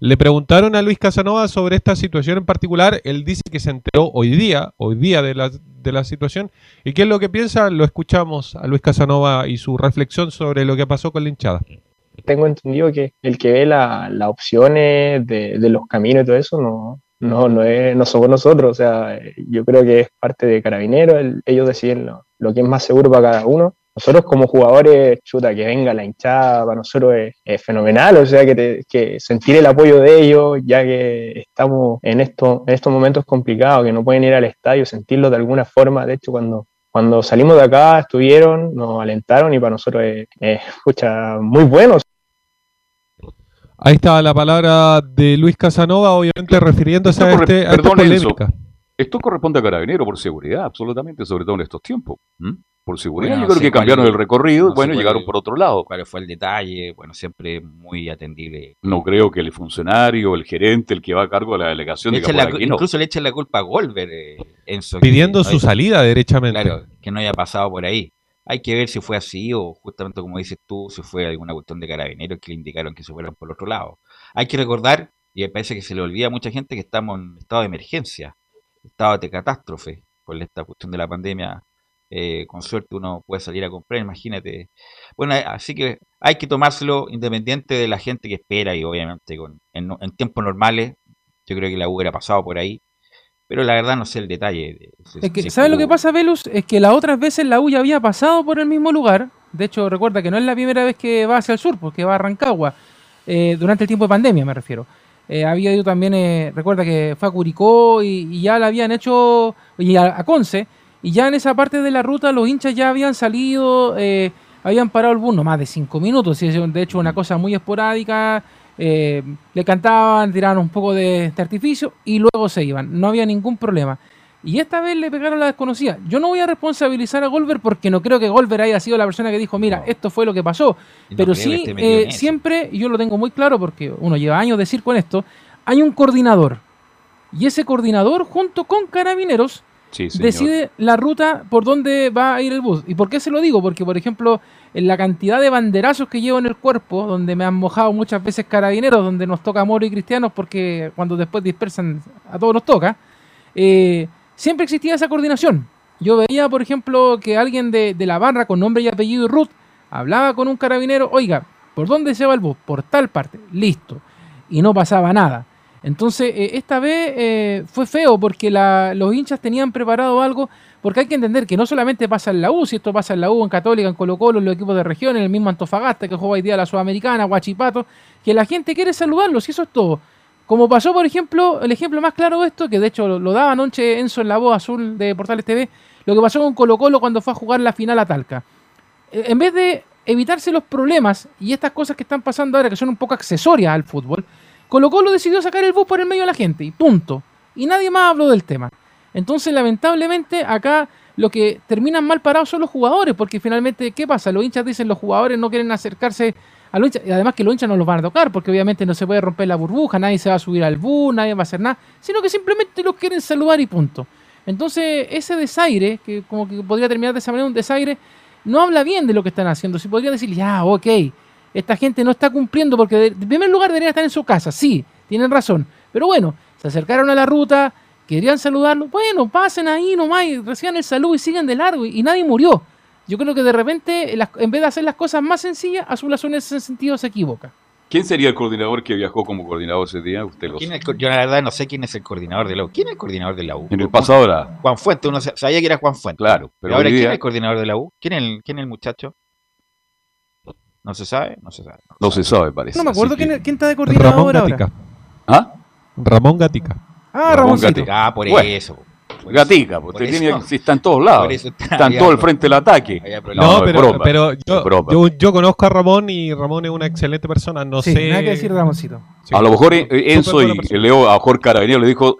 Le preguntaron a Luis Casanova sobre esta situación en particular, él dice que se enteró hoy día, hoy día de la, de la situación, y qué es lo que piensa, lo escuchamos a Luis Casanova y su reflexión sobre lo que pasó con la hinchada. Tengo entendido que el que ve la- las opciones de, de los caminos y todo eso no, no, no, es, no somos nosotros. O sea, yo creo que es parte de Carabineros, el- ellos deciden lo, lo que es más seguro para cada uno. Nosotros como jugadores, chuta, que venga la hinchada, para nosotros es, es fenomenal, o sea, que, te- que sentir el apoyo de ellos, ya que estamos en, esto, en estos momentos complicados, que no pueden ir al estadio, sentirlo de alguna forma. De hecho, cuando, cuando salimos de acá, estuvieron, nos alentaron y para nosotros es, es, pucha, muy bueno. Ahí estaba la palabra de Luis Casanova, obviamente refiriéndose a, Esto este, a esta perdón, Enzo. polémica. Esto corresponde a Carabinero por seguridad, absolutamente, sobre todo en estos tiempos. ¿m? Por seguridad, Bueno, yo creo no que cambiaron el recorrido y no bueno, llegaron por otro lado. ¿Cuál fue el detalle? Bueno, siempre muy atendible. No creo que el funcionario, el gerente, el que va a cargo de la delegación, Le diga la- aquí no. incluso le echan la culpa a Golver, eh, Enzo. que Pidiendo no su haya- salida derechamente. Claro, que no haya pasado por ahí. Hay que ver si fue así o justamente como dices tú, si fue alguna cuestión de carabineros que le indicaron que se fueran por otro lado. Hay que recordar, y me parece que se le olvida a mucha gente, que estamos en estado de emergencia, estado de catástrofe por esta cuestión de la pandemia eh, con suerte uno puede salir a comprar, imagínate. Bueno, eh, así que hay que tomárselo independiente de la gente que espera y obviamente con, en, en tiempos normales, yo creo que la U hubiera pasado por ahí, pero la verdad no sé el detalle. Es que, ¿Sabes lo que pasa, Velus? Es que las otras veces la U ya había pasado por el mismo lugar. De hecho, recuerda que no es la primera vez que va hacia el sur, porque va a Rancagua. eh, durante el tiempo de pandemia, me refiero. Eh, había ido también, eh, recuerda que fue a Curicó y, y ya la habían hecho, y a, a Conce, y ya en esa parte de la ruta los hinchas ya habían salido, eh, habían parado el bus, no más de cinco minutos, de hecho una cosa muy esporádica, eh, le cantaban, tiraban un poco de, de artificio y luego se iban, no había ningún problema. Y esta vez le pegaron la desconocida. Yo no voy a responsabilizar a Golver porque no creo que Golver haya sido la persona que dijo, mira, esto fue lo que pasó. No Pero sí, eh, siempre, y yo lo tengo muy claro porque uno lleva años de circo en esto, hay un coordinador. Y ese coordinador, junto con carabineros, Sí, decide la ruta por donde va a ir el bus. ¿Y por qué se lo digo? Porque, por ejemplo, en la cantidad de banderazos que llevo en el cuerpo, donde me han mojado muchas veces carabineros, donde nos toca Moro y Cristianos, porque cuando después dispersan a todos nos toca, eh, siempre existía esa coordinación. Yo veía, por ejemplo, que alguien de, de la barra con nombre y apellido root hablaba con un carabinero, oiga, ¿por dónde se va el bus? Por tal parte, listo. Y no pasaba nada. Entonces, eh, esta vez eh, fue feo porque los hinchas tenían preparado algo, porque hay que entender que no solamente pasa en la U, si esto pasa en la U, en Católica, en Colo Colo, en los equipos de región, en el mismo Antofagasta que juega hoy día la Sudamericana, Guachipato, que la gente quiere saludarlos y eso es todo. Como pasó, por ejemplo, el ejemplo más claro de esto, que de hecho lo, daba anoche Enzo en la voz azul de Portales TV, lo que pasó con Colo Colo cuando fue a jugar la final a Talca. Eh, En vez de evitarse los problemas y estas cosas que están pasando ahora, que son un poco accesorias al fútbol, Colo Colo decidió sacar el bus por el medio de la gente y punto. Y nadie más habló del tema. Entonces, lamentablemente, acá lo que terminan mal parados son los jugadores, porque finalmente, ¿qué pasa? Los hinchas dicen los jugadores no quieren acercarse a los hinchas, y además que los hinchas no los van a tocar, porque obviamente no se puede romper la burbuja, nadie se va a subir al bus, nadie va a hacer nada, sino que simplemente los quieren saludar y punto. Entonces, ese desaire, que como que podría terminar de esa manera un desaire, no habla bien de lo que están haciendo. Si podría decir, ya, ok, esta gente no está cumpliendo porque en primer lugar debería estar en su casa, sí, tienen razón. Pero bueno, se acercaron a la ruta, querían saludarlo, bueno, pasen ahí nomás y reciban el saludo y sigan de largo y, y nadie murió. Yo creo que de repente, las- en vez de hacer las cosas más sencillas, Azul Azul en ese sentido se equivoca. ¿Quién sería el coordinador que viajó como coordinador ese día? Usted lo ¿Quién sabe. yo la verdad no sé quién es el coordinador de la U. ¿Quién es el coordinador de la U? En el pasado era. Juan Fuente, uno sa- sabía que era Juan Fuente. Claro, Pero pero ahora, ¿quién es el coordinador de la U? ¿Quién es el, quién es el muchacho? ¿No se sabe? No se sabe. No se sabe, parece. No me acuerdo así que- quién, quién está de coordinador Ramón ahora. Gatica. ¿Ah? Ramón Gatica. Ah, Ramón Ramoncito. Gatica. Ah, por Bueno, eso. Por Gatica, por porque eso- está en todos lados. por eso está- está en todo el frente del ataque. No, pero, broma, pero yo, yo, yo conozco a Ramón y Ramón es una excelente persona. No Sí, sé. nada que decir de Ramoncito. Sí. A lo mejor Enzo y. Leo a Jorge Carabinero le dijo,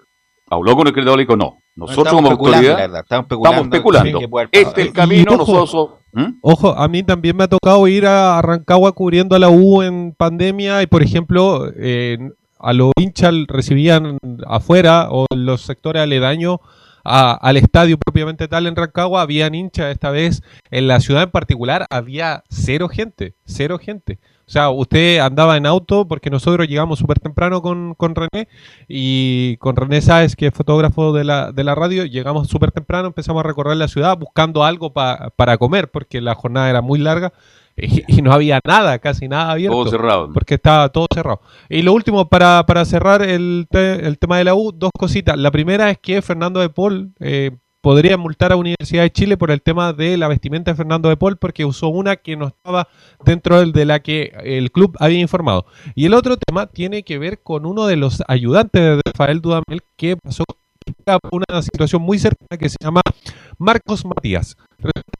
habló con el católico, no. Nosotros estamos como especulando, autoridad verdad, estamos especulando estamos especulando. que Este es el camino, ojo, nosotros... ¿Mm? Ojo, a mí también me ha tocado ir a Rancagua cubriendo a la U en pandemia y, por ejemplo, eh, a los hinchas recibían afuera o en los sectores aledaños a- al estadio propiamente tal en Rancagua, habían hinchas esta vez. En la ciudad en particular había cero gente, cero gente. O sea, usted andaba en auto porque nosotros llegamos súper temprano con, con René y con René Sáez, que es fotógrafo de la, de la radio, llegamos súper temprano, empezamos a recorrer la ciudad buscando algo pa- para comer porque la jornada era muy larga y, y no había nada, casi nada abierto. Todo cerrado. Porque estaba todo cerrado. Y lo último, para, para cerrar el, te- el tema de la U, dos cositas. La primera es que Fernando de Paul eh, podría multar a Universidad de Chile por el tema de la vestimenta de Fernando de Paul porque usó una que no estaba dentro de la que el club había informado. Y el otro tema tiene que ver con uno de los ayudantes de Rafael Dudamel que pasó una situación muy cercana que se llama Marcos Matías.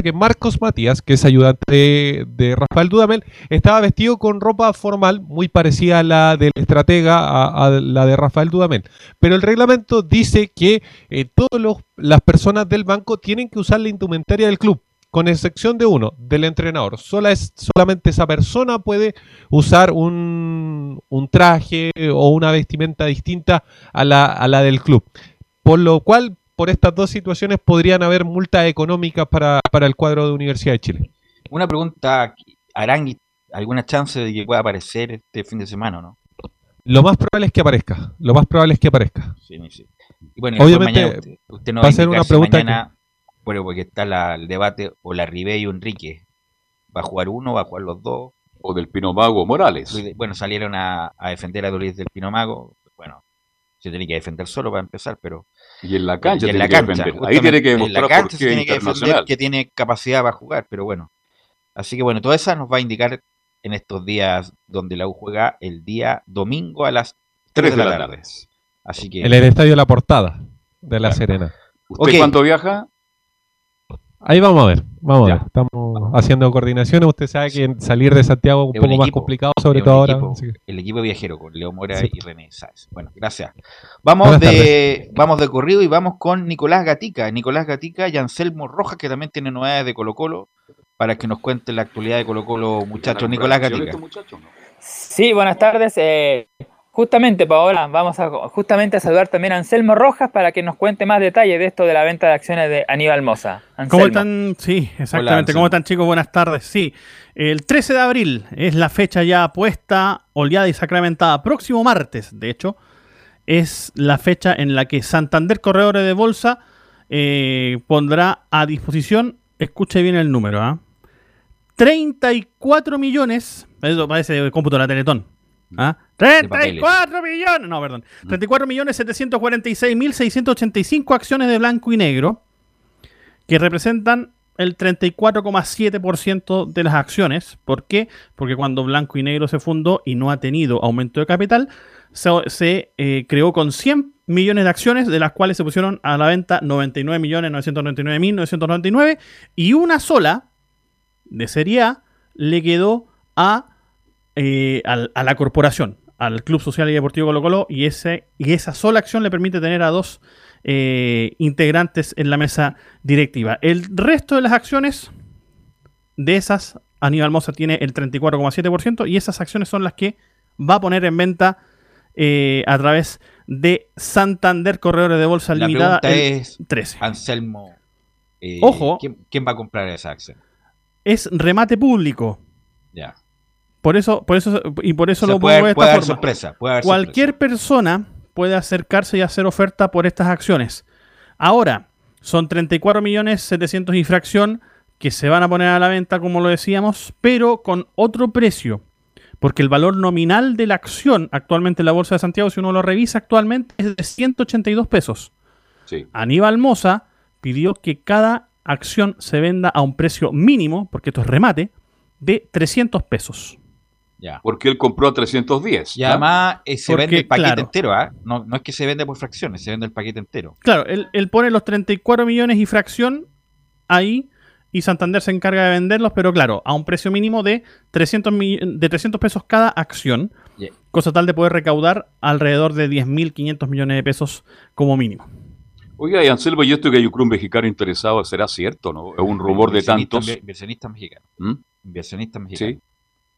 Que Marcos Matías, que es ayudante de, Rafael Dudamel, estaba vestido con ropa formal muy parecida a la del estratega, a, a la de Rafael Dudamel. Pero el reglamento dice que eh, todas las personas del banco tienen que usar la indumentaria del club. Con excepción de uno, del entrenador. Sola es, solamente esa persona puede usar un, un traje o una vestimenta distinta a la, a la del club. Por lo cual, por estas dos situaciones podrían haber multas económicas para, para el cuadro de Universidad de Chile. Una pregunta, ¿harán alguna chance de que pueda aparecer este fin de semana o no? Lo más probable es que aparezca. Lo más probable es que aparezca. Sí, sí. Y bueno, Obviamente mañana usted, usted no va a ser una pregunta mañana Bueno, porque está la- el debate o la Ribey y Enrique. ¿Va a jugar uno? ¿Va a jugar los dos? O del Pino Mago Morales. Bueno, salieron a, a defender a Luis del Pino Mago. Bueno, se tiene que defender solo para empezar, pero. Y en la cancha y en tiene la que cancha, defender. Ahí tiene que en la demostrar cancha por se qué tiene que defender internacional. que tiene capacidad para jugar, pero bueno. Así que bueno, toda esa nos va a indicar en estos días donde la U juega el día domingo a las 3 de la tarde. Así que. En el estadio La Portada de La Serena. ¿Usted Ok. cuánto viaja? Ahí vamos a ver, vamos a ver. Estamos haciendo coordinaciones. Usted sabe que salir de Santiago es un Es poco un más equipo, complicado, sobre todo ahora. equipo, El equipo viajero con Leo Mora Sí. y René Sáez. Bueno, gracias. Vamos Buenas de, vamos de corrido y vamos con Nicolás Gatica. Nicolás Gatica y Anselmo Rojas, que también tiene novedades de Colo Colo, para que nos cuente la actualidad de Colo Colo, muchachos. Nicolás Gatica. Sí, buenas tardes. eh, justamente, Paola, vamos a justamente a saludar también a Anselmo Rojas para que nos cuente más detalles de esto de la venta de acciones de Aníbal Moza. ¿Cómo Anselmo. están? Sí, exactamente. ¿Cómo están, chicos? Buenas tardes. Sí, el 13 de abril es la fecha ya puesta, oleada y sacramentada. Próximo martes, de hecho, es la fecha en la que Santander Corredores de Bolsa eh, pondrá a disposición, escuche bien el número, ¿ah? 34 millones, eso parece el cómputo de la Teletón. ¿Ah? papeles. 34 millones, no, perdón. 34 millones 746 mil 685 acciones de blanco y negro que representan el 34,7% de las acciones. ¿Por qué? Porque cuando Blanco y Negro se fundó y no ha tenido aumento de capital, se, se, eh, creó con 100 millones de acciones, de las cuales se pusieron a la venta 99 millones 999 mil 999 y una sola de Serie A le quedó a, eh, al- a la corporación, al Club Social y Deportivo Colo Colo, y, ese, y esa sola acción le permite tener a dos eh, integrantes en la mesa directiva. El resto de las acciones, de esas, Aníbal Mosa tiene el 34,7% y esas acciones son las que va a poner en venta eh, a través de Santander Corredores de Bolsa La Limitada. es, 13. Anselmo, eh, Ojo. ¿quién, quién va a comprar esa acción? Es remate público. Ya. Por eso, por eso, y por eso O sea, lo puede pongo de esta puede haber forma. sorpresa, puede Cualquier persona puede acercarse y hacer oferta por estas acciones. Ahora, son 34 millones 700 y fracción que se van a poner a la venta, como lo decíamos, pero con otro precio. Porque el valor nominal de la acción actualmente en la Bolsa de Santiago, si uno lo revisa actualmente, es de 182 pesos. Sí. Aníbal Moza pidió que cada acción se venda a un precio mínimo, porque esto es remate, de 300 pesos. Ya. Porque él compró a 310. Y ¿ah? además eh, se Porque, vende el paquete claro. entero, ¿ah? No, no es que se vende por fracciones, se vende el paquete entero. Claro, él, él pone los 34 millones y fracción ahí y Santander se encarga de venderlos, pero claro, a un precio mínimo de 300, mi- de 300 pesos cada acción, Yeah. cosa tal de poder recaudar alrededor de 10.500 millones de pesos como mínimo. Oiga, y Anselmo, ¿y esto que hay un club mexicano interesado será cierto, no? Es un rumor de Inversionista- tantos. Inversionistas mexicanos. ¿Mm? Inversionistas mexicanos.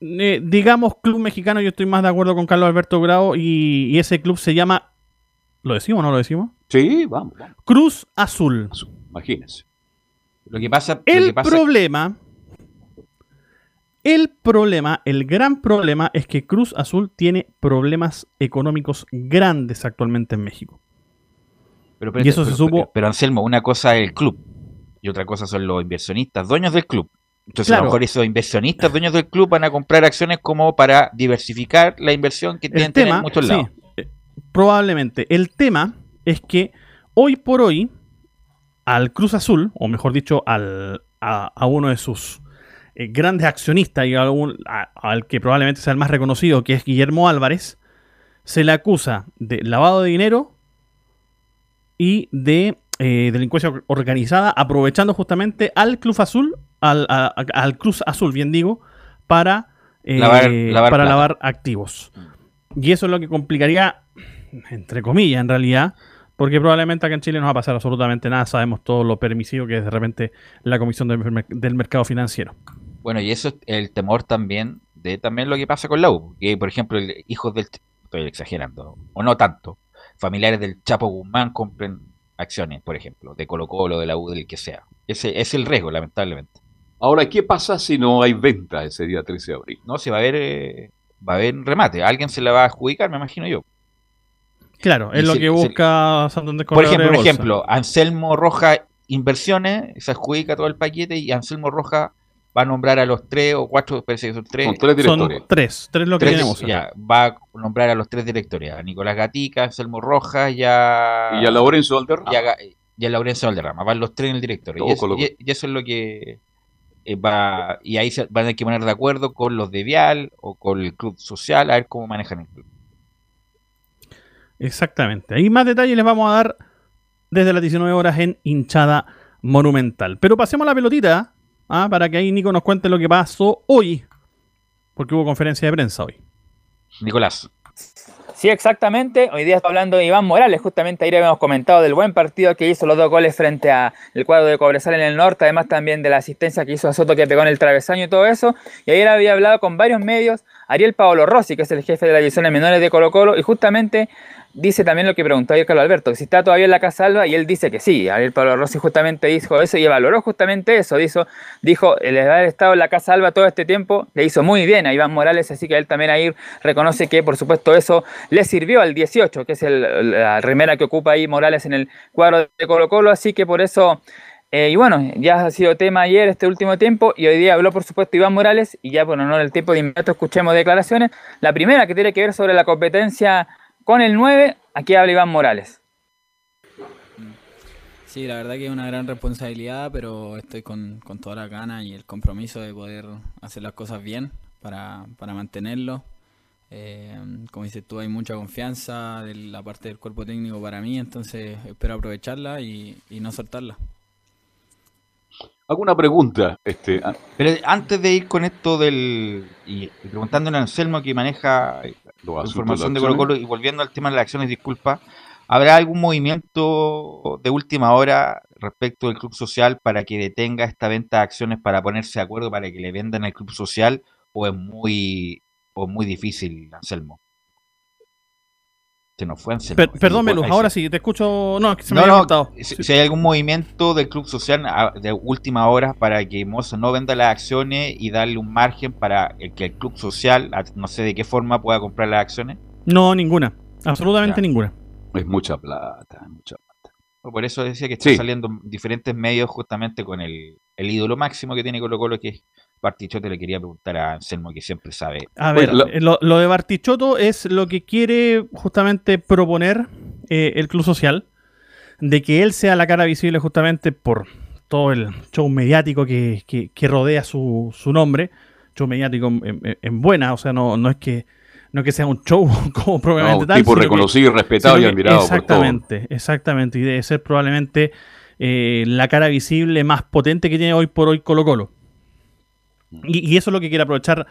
Eh, digamos club mexicano, yo estoy más de acuerdo con Carlos Alberto Grau y, y ese club se llama, ¿lo decimos o no lo decimos? Sí, vamos, vamos. Cruz Azul. Imagínense. Lo que pasa, lo El que pasa- problema, el problema, el gran problema es que Cruz Azul tiene problemas económicos grandes actualmente en México. Pero, Y eso se pero- supo- Pero, pero, Anselmo, una cosa es el club y otra cosa son los inversionistas, dueños del club. Entonces, a lo mejor esos inversionistas, dueños del club, van a comprar acciones como para diversificar la inversión que tienen en muchos sí, lados. eh, probablemente. El tema es que hoy por hoy al Cruz Azul, o mejor dicho, al, a, a uno de sus eh, grandes accionistas y a algún- a- al que probablemente sea el más reconocido, que es Guillermo Álvarez, se le acusa de lavado de dinero y de eh, delincuencia or- organizada, aprovechando justamente al Club Azul, al, a- al Cruz Azul, bien digo, para, eh, Lavar- lavar para plata. lavar activos. Y eso es lo que complicaría, entre comillas, en realidad, porque probablemente acá en Chile no va a pasar absolutamente nada. Sabemos todo lo permisivo que es de repente la Comisión del, Mer- del Mercado Financiero. Bueno, y eso es el temor también de también lo que pasa con la U. Que, por ejemplo, el- hijos del... Estoy exagerando, o no tanto. Familiares del Chapo Guzmán compren acciones, por ejemplo, de Colo Colo, de la U, del que sea. Ese es el riesgo, lamentablemente. Ahora, ¿qué pasa si no hay venta ese día 13 de abril? No, si va a haber, eh, va a haber remate. Alguien se la va a adjudicar, me imagino yo. Claro, Y es lo se- que se- busca Santander Por ejemplo, Bolsa. ejemplo, Anselmo Roja inversiones, se adjudica todo el paquete y Anselmo Roja va a nombrar a los tres o cuatro, parece que son tres. Son tres directores. Son tres, tres lo que Tres, tenemos. ya, va a nombrar a los tres directores, a Nicolás Gatica, Anselmo Rojas y a... Y a Laurencio Valderrama. Y a, y a Laurencio Valderrama, van los tres en el directorio. Y eso es lo que eh, va... Y ahí se van a tener que poner de acuerdo con los de Vial o con el club social, a ver cómo manejan el club. Exactamente. Ahí más detalles les vamos a dar desde las 19 horas en hinchada monumental. Pero pasemos a la pelotita, ¿ah? para que ahí Nico nos cuente lo que pasó hoy. Porque hubo conferencia de prensa hoy. Nicolás. Sí, exactamente. Hoy día está hablando Iván Morales. Justamente ayer habíamos comentado del buen partido que hizo los dos goles frente al cuadro de Cobresal en el norte. Además también de la asistencia que hizo a Soto que pegó en el travesaño y todo eso. Y ayer había hablado con varios medios. Ariel Paolo Rossi, que es el jefe de las divisiones menores de Colo Colo. Y justamente dice también lo que preguntó ayer Carlos Alberto. Si está todavía en la Casa Alba. Y él dice que sí. Ariel Paolo Rossi justamente dijo eso y valoró justamente eso. Dijo, dijo el haber estado en la Casa Alba todo este tiempo le hizo muy bien a Iván Morales. Así que él también ahí reconoce que por supuesto eso le sirvió al 18, que es el- la remera que ocupa ahí Morales en el cuadro de Colo Colo, así que por eso, eh, y bueno, ya ha sido tema ayer este último tiempo, y hoy día habló por supuesto Iván Morales, y ya por honor el tiempo de inmediato escuchemos declaraciones. La primera que tiene que ver sobre la competencia con el 9, aquí habla Iván Morales. Sí, la verdad que es una gran responsabilidad, pero estoy con, con toda la gana y el compromiso de poder hacer las cosas bien para, para mantenerlo. Eh, como dices tú, hay mucha confianza de la parte del cuerpo técnico para mí, entonces espero aprovecharla y, y no soltarla. Hago una pregunta. Este, Pero antes de ir con esto del. y, preguntándole a Anselmo que maneja la información de de Colo Colo y volviendo al tema de las acciones, disculpa, ¿habrá algún movimiento de última hora respecto del club social para que detenga esta venta de acciones para ponerse de acuerdo para que le vendan al club social? ¿O es muy, o es muy difícil, Anselmo? Se nos fue Anselmo. Per- perdón, Melus, ahora sí, te escucho. No, es que se me No, había si, si hay algún movimiento del club social a- de última hora para que Moza no venda las acciones y darle un margen para el que el club social, a- no sé de qué forma, pueda comprar las acciones. No, ninguna. Absolutamente ninguna. Es mucha plata, es mucha Por eso decía que está Sí. saliendo en diferentes medios justamente con el, el ídolo máximo que tiene Colo Colo, que es Bartichotto. Le quería preguntar a Anselmo, que siempre sabe. A ver, eh, lo, lo de Bartichotto es lo que quiere justamente proponer eh, el Club Social, de que él sea la cara visible justamente por todo el show mediático que, que- que rodea su, su nombre, show mediático en, en- en buena, o sea, no, no es que no es que sea un show como un tal. tipo que- reconocido y respetado y admirado por todos. Exactamente, exactamente, y debe ser probablemente eh, la cara visible más potente que tiene hoy por hoy Colo Colo. Y, eso es lo que quiere aprovechar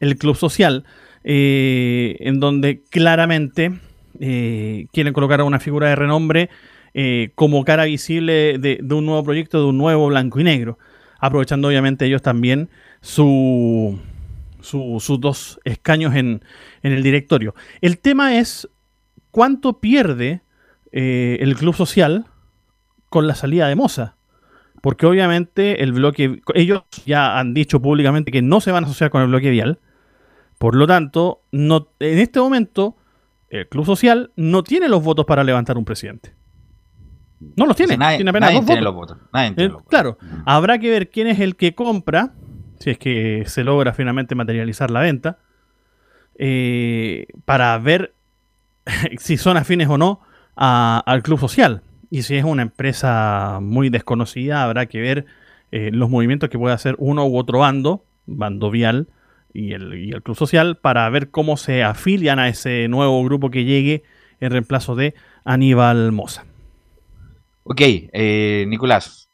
el club social, eh, en donde claramente eh, quieren colocar a una figura de renombre eh, como cara visible de, de un nuevo proyecto, de un nuevo blanco y negro, aprovechando obviamente ellos también su, su- sus dos escaños en, en el directorio. El tema es cuánto pierde eh, el club social con la salida de Moza. Porque obviamente el bloque, ellos ya han dicho públicamente que no se van a asociar con el bloque vial. Por lo tanto, no, en este momento, el Club Social no tiene los votos para levantar un presidente. No los tiene. O sea, nadie- tiene apenas nadie dos tiene votos. los votos, nadie tiene Eh, los votos. Claro, habrá que ver quién es el que compra, si es que se logra finalmente materializar la venta, eh, para ver si son afines o no a- al Club Social. Y si es una empresa muy desconocida, habrá que ver eh, los movimientos que puede hacer uno u otro bando, bando vial y el, y el Club Social, para ver cómo se afilian a ese nuevo grupo que llegue en reemplazo de Aníbal Moza. Ok, eh, Nicolás.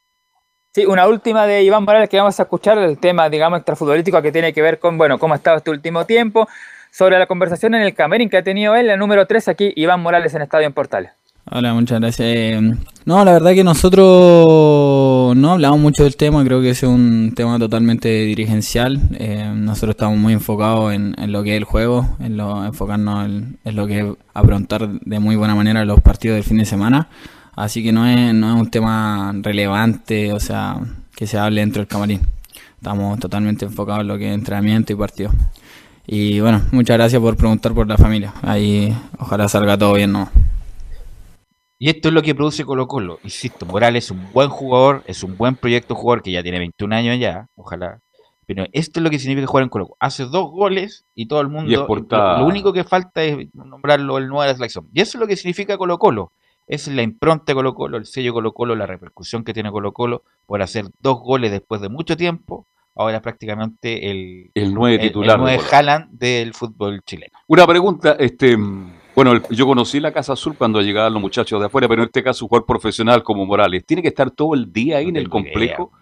Sí, una última de Iván Morales que vamos a escuchar, el tema, digamos, extrafutbolístico que tiene que ver con, bueno, cómo ha estado este último tiempo, sobre la conversación en el camerín que ha tenido él, el número 3 aquí, Iván Morales en Estadio en Portales. Hola, muchas gracias. Eh, No, la verdad que nosotros no hablamos mucho del tema, creo que es un tema totalmente dirigencial. Eh, nosotros estamos muy enfocados en, en lo que es el juego, en lo, enfocarnos en, en lo que es afrontar de muy buena manera los partidos del fin de semana. Así que no es, no es un tema relevante, o sea, que se hable dentro del camarín. Estamos totalmente enfocados en lo que es entrenamiento y partido. Y bueno, muchas gracias por preguntar por la familia. Ahí ojalá salga todo bien, ¿no? Y esto es lo que produce Colo Colo. Insisto, Morales es un buen jugador, es un buen proyecto jugador que ya tiene 21 años ya, ojalá. Pero esto es lo que significa jugar en Colo Colo. Hace dos goles y todo el mundo... Y lo, lo único que falta es nombrarlo el nuevo de la selección. Y eso es lo que significa Colo Colo. Esa es la impronta de Colo Colo, el sello Colo Colo, la repercusión que tiene Colo Colo por hacer dos goles después de mucho tiempo. Ahora es prácticamente el, El nueve titular el, de nueve Colo. Haaland del fútbol chileno. Una pregunta, este, bueno, el- yo conocí la Casa Azul cuando llegaban los muchachos de afuera, pero en este caso un jugador profesional como Morales, ¿tiene que estar todo el día ahí en el complejo?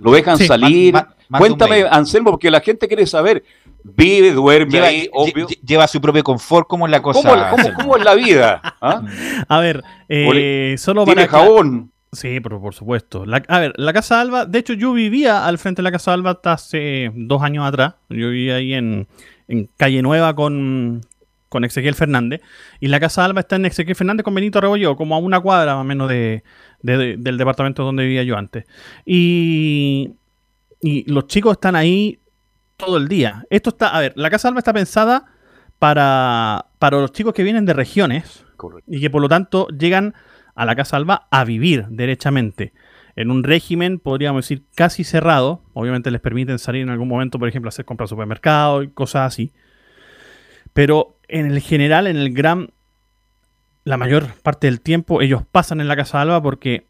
¿Lo dejan Sí, salir? Cuéntame. Anselmo, porque la gente quiere saber, vive, duerme Lleva, ahí, obvio. lle- lleva su propio confort, ¿cómo es la cosa? ¿Cómo, cómo- es la vida? ¿Ah? A ver, eh, solo ¿Tiene para. jabón? Sí, pero por supuesto. La- a ver, la Casa Alba, de hecho yo vivía al frente de la Casa Alba hasta hace dos años atrás. Yo vivía ahí en, en Calle Nueva con, con Ezequiel Fernández. Y la Casa Alba está en Ezequiel Fernández con Benito Rebollo, como a una cuadra más o menos de, de- de- del departamento donde vivía yo antes. Y, y los chicos están ahí todo el día. Esto está, a ver, la Casa Alba está pensada para, para los chicos que vienen de regiones y que por lo tanto llegan a la Casa Alba a vivir derechamente. En un régimen, podríamos decir, casi cerrado. Obviamente les permiten salir en algún momento, por ejemplo, a hacer compras al supermercado y cosas así. Pero en el general, en el gran, la mayor parte del tiempo, ellos pasan en la Casa Alba porque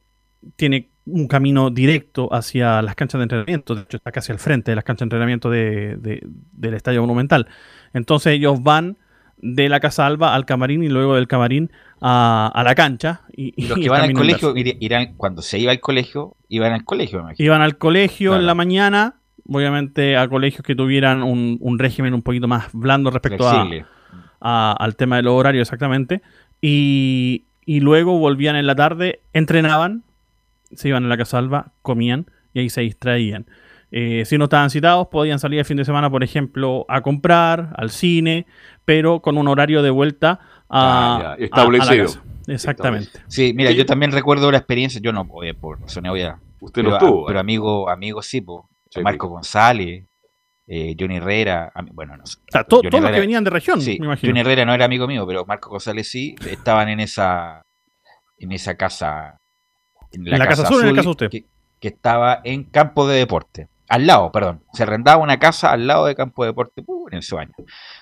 tiene un camino directo hacia las canchas de entrenamiento. De hecho, está casi al frente de las canchas de entrenamiento de- de- del Estadio Monumental. Entonces ellos van de la Casa Alba al camarín y luego del camarín a, a la cancha. Y, Y los y que el van al colegio, irán, cuando se iba al colegio, iban al colegio, me. Iban al colegio Claro. en la mañana, obviamente a colegios que tuvieran un, un régimen un poquito más blando respecto Flexible. a- al tema de los horarios exactamente. Y, y luego volvían en la tarde, entrenaban, se iban a la Casa Alba, comían y ahí se distraían. Eh, si no estaban citados, podían salir el fin de semana, por ejemplo, a comprar, al cine, pero con un horario de vuelta a, Ah, ya, a- a la establecido. casa. Exactamente. Sí, mira, yo también recuerdo la experiencia, yo no, oye, por razones obvias. Usted pero, no estuvo, Pero ¿eh? amigo, amigo sí, po. Marco González, eh, Johnny Herrera, bueno, no sé. sea, to- Johnny todos los que venían de región, sí, me imagino. Johnny Herrera no era amigo mío, pero Marco González sí, estaban en esa, en esa casa, en En la Casa Azul, en el caso de usted. Que, que estaba en campo de deporte. Al lado, perdón. Se arrendaba una casa al lado de campo de deporte uh, en esos años.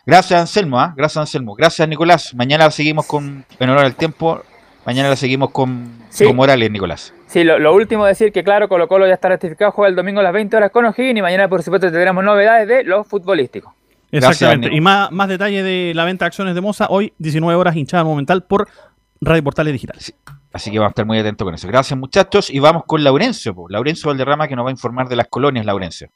Gracias, Anselmo. ¿ah? Gracias, Anselmo. Gracias, Nicolás. Mañana la seguimos con, en honor al tiempo, mañana la seguimos con, Sí. con Morales, Nicolás. Sí, lo, lo último decir que claro, Colo Colo ya está ratificado, juega el domingo a las 20 horas con O'Higgins y mañana por supuesto tendremos novedades de los futbolísticos. Exactamente. Y más, más detalle de la venta de acciones de Moza, hoy 19 horas hinchada monumental por Radio Portales Digital. Así que vamos a estar muy atentos con eso. Gracias, muchachos. Y vamos con Laurencio. po. Laurencio Valderrama, que nos va a informar de las colonias, Laurencio.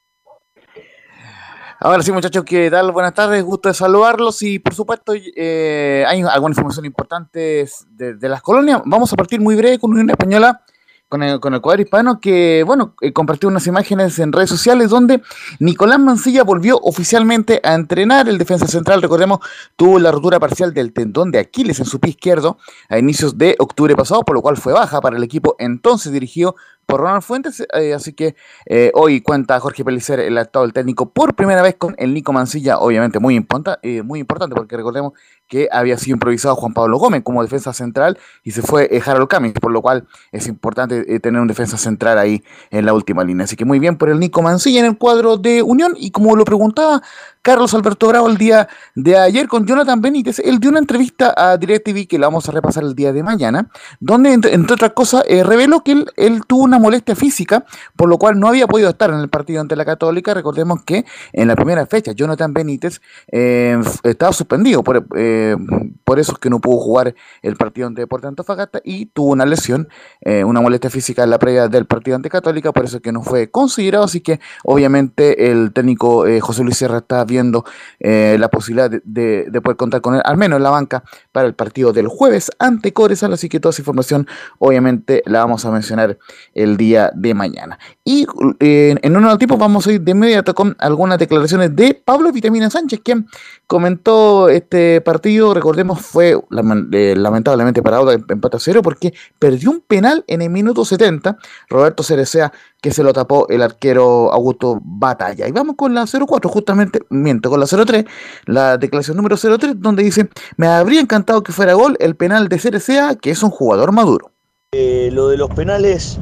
Ahora sí, muchachos, ¿qué tal? Buenas tardes, gusto de saludarlos y por supuesto eh, hay alguna información importante de, de las colonias. Vamos a partir muy breve con Unión Española, con el, con el cuadro hispano, que bueno, eh, compartió unas imágenes en redes sociales donde Nicolás Mancilla volvió oficialmente a entrenar. El defensa central, recordemos, tuvo la rotura parcial del tendón de Aquiles en su pie izquierdo a inicios de octubre pasado, por lo cual fue baja para el equipo entonces dirigido por Ronald Fuentes, eh, así que eh, hoy cuenta Jorge Pelicer, el del técnico, por primera vez con el Nico Mancilla, obviamente muy, eh, muy importante, porque recordemos que había sido improvisado Juan Pablo Gómez como defensa central y se fue Harold Camis, por lo cual es importante tener un defensa central ahí en la última línea. Así que muy bien por el Nico Mancilla en el cuadro de Unión, y como lo preguntaba Carlos Alberto Bravo el día de ayer con Jonathan Benítez, él dio una entrevista a DirecTV que la vamos a repasar el día de mañana, donde entre, otras cosas reveló que él tuvo una molestia física, por lo cual no había podido estar en el partido ante la Católica. Recordemos que en la primera fecha Jonathan Benítez eh, estaba suspendido, por, eh, por eso es que no pudo jugar el partido ante Deportes Antofagasta y tuvo una lesión, eh, una molestia física en la previa del partido ante Católica, por eso es que no fue considerado, así que obviamente el técnico eh, José Luis Sierra está viendo la posibilidad de, de- de poder contar con él, al menos en la banca, para el partido del jueves ante Cobresal, así que toda esa información obviamente la vamos a mencionar el el día de mañana. Y eh, en uno tiempo vamos a ir de inmediato con algunas declaraciones de Pablo Vitamina Sánchez, quien comentó este partido, recordemos, fue eh, lamentablemente parado de empate a cero porque perdió un penal en el minuto 70, Roberto Cerecea, que se lo tapó el arquero Augusto Batalla. Y vamos con la 04, justamente, miento, con la 03, la declaración número 03, donde dice, me habría encantado que fuera gol el penal de Cerecea, que es un jugador maduro. Eh, lo de los penales,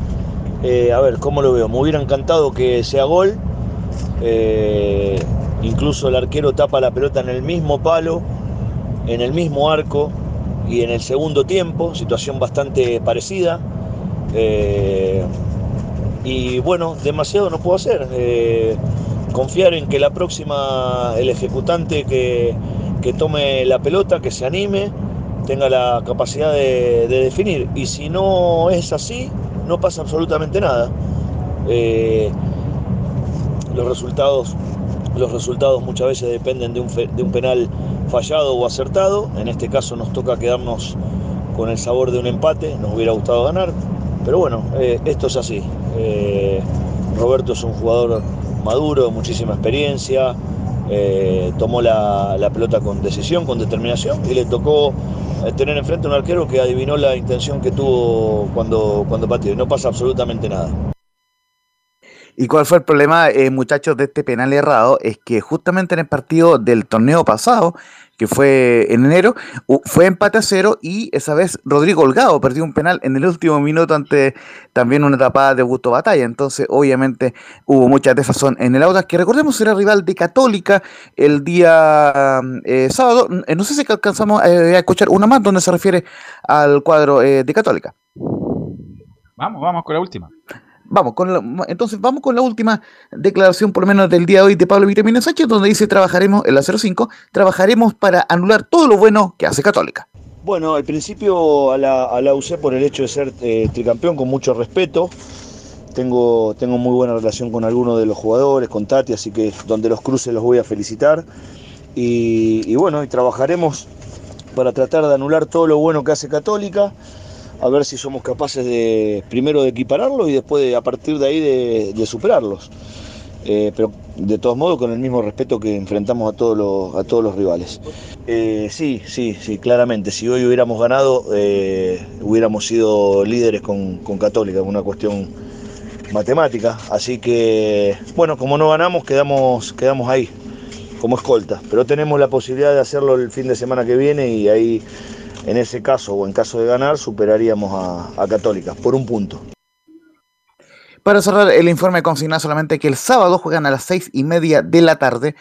eh, a ver, ¿cómo lo veo? Me hubiera encantado que sea gol. Eh, incluso el arquero tapa la pelota en el mismo palo, en el mismo arco y en el segundo tiempo, situación bastante parecida. y bueno, demasiado no puedo hacer. confiar en que la próxima, el ejecutante que, que tome la pelota, que se anime tenga la capacidad de, definir. Y si no es así, no pasa absolutamente nada. Eh, los resultados los resultados muchas veces dependen de un, de un, penal fallado o acertado. En este caso nos toca quedarnos con el sabor de un empate. Nos hubiera gustado ganar. Pero bueno, eh, esto es así. Eh, Roberto es un jugador maduro, muchísima experiencia. tomó la, la pelota con decisión, con determinación y le tocó eh, tener enfrente a un arquero que adivinó la intención que tuvo cuando, cuando pateó y no pasa absolutamente nada. ¿Y cuál fue el problema, eh, muchachos, de este penal errado? Es que justamente en el partido del torneo pasado, que fue en enero, fue empate a cero y esa vez Rodrigo Holgado perdió un penal en el último minuto ante también una tapada de Gusto Batalla. Entonces, obviamente, hubo mucha desazón en el Audax, que recordemos era rival de Católica el día eh, sábado. Eh, no sé si alcanzamos eh, a escuchar una más donde se refiere al cuadro de Católica. Vamos, vamos con la última. Vamos, con la, entonces vamos con la última declaración, por lo menos del día de hoy, de Pablo Vitamina Sánchez, donde dice trabajaremos, en la 05, trabajaremos para anular todo lo bueno que hace Católica. Bueno, al principio a la, a la UC por el hecho de ser eh, tricampeón, con mucho respeto. Tengo, tengo muy buena relación con algunos de los jugadores, con Tati, así que donde los cruces los voy a felicitar. Y, y bueno, y trabajaremos para tratar de anular todo lo bueno que hace Católica a ver si somos capaces de primero de equipararlos y después de, a partir de ahí de, superarlos. Eh, pero de todos modos con el mismo respeto que enfrentamos a todos los, a todos los rivales. Eh, sí, sí, sí, claramente. Si hoy hubiéramos ganado, eh, hubiéramos sido líderes con, con Católica, una cuestión matemática. Así que, bueno, como no ganamos, quedamos, quedamos ahí, como escolta. Pero tenemos la posibilidad de hacerlo el fin de semana que viene y ahí en ese caso o en caso de ganar superaríamos a, Católica por un punto. Para cerrar el informe consigna solamente que el sábado juegan a las seis y media de la tarde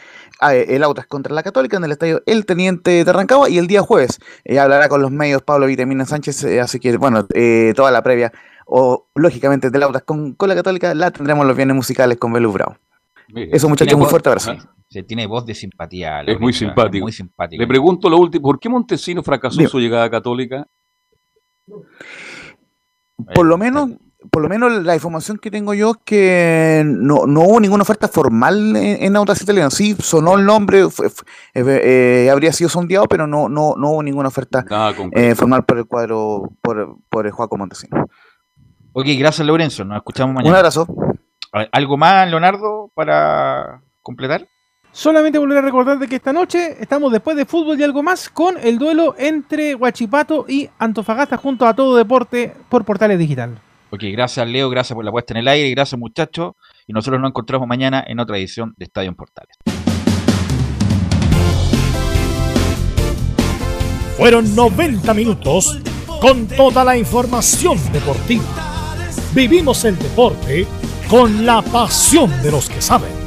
eh, el Autas contra la Católica en el estadio El Teniente de Rancagua y el día jueves eh, hablará con los medios Pablo Vitamina Sánchez, eh, así que bueno, toda la previa o lógicamente del Autas con, con, la Católica la tendremos los bienes musicales con Belu Bravo. Eso muchachos, muy fuerte abrazo. Se tiene voz de simpatía. Es muy simpático. muy simpático. Le pregunto lo último, ¿por qué Montesino fracasó en su llegada católica? Por lo menos, por lo menos la información que tengo yo es que no, hubo ninguna oferta formal en, en Audax Italiano. Sí, sonó el nombre, eh, eh, habría sido sondeado, pero no, no, no hubo ninguna oferta eh, formal por el cuadro, por, por el Juaco Montesino. Ok, gracias Lorenzo, nos escuchamos mañana. Un abrazo. ¿Algo más, Leonardo, para completar? Solamente volver a recordar de que esta noche estamos después de fútbol y algo más con el duelo entre Huachipato y Antofagasta junto a todo deporte por Portales Digital. Ok, gracias Leo, gracias por la puesta en el aire, gracias muchachos y nosotros nos encontramos mañana en otra edición de Estadio en Portales. Fueron 90 minutos con toda la información deportiva. Vivimos el deporte con la pasión de los que saben.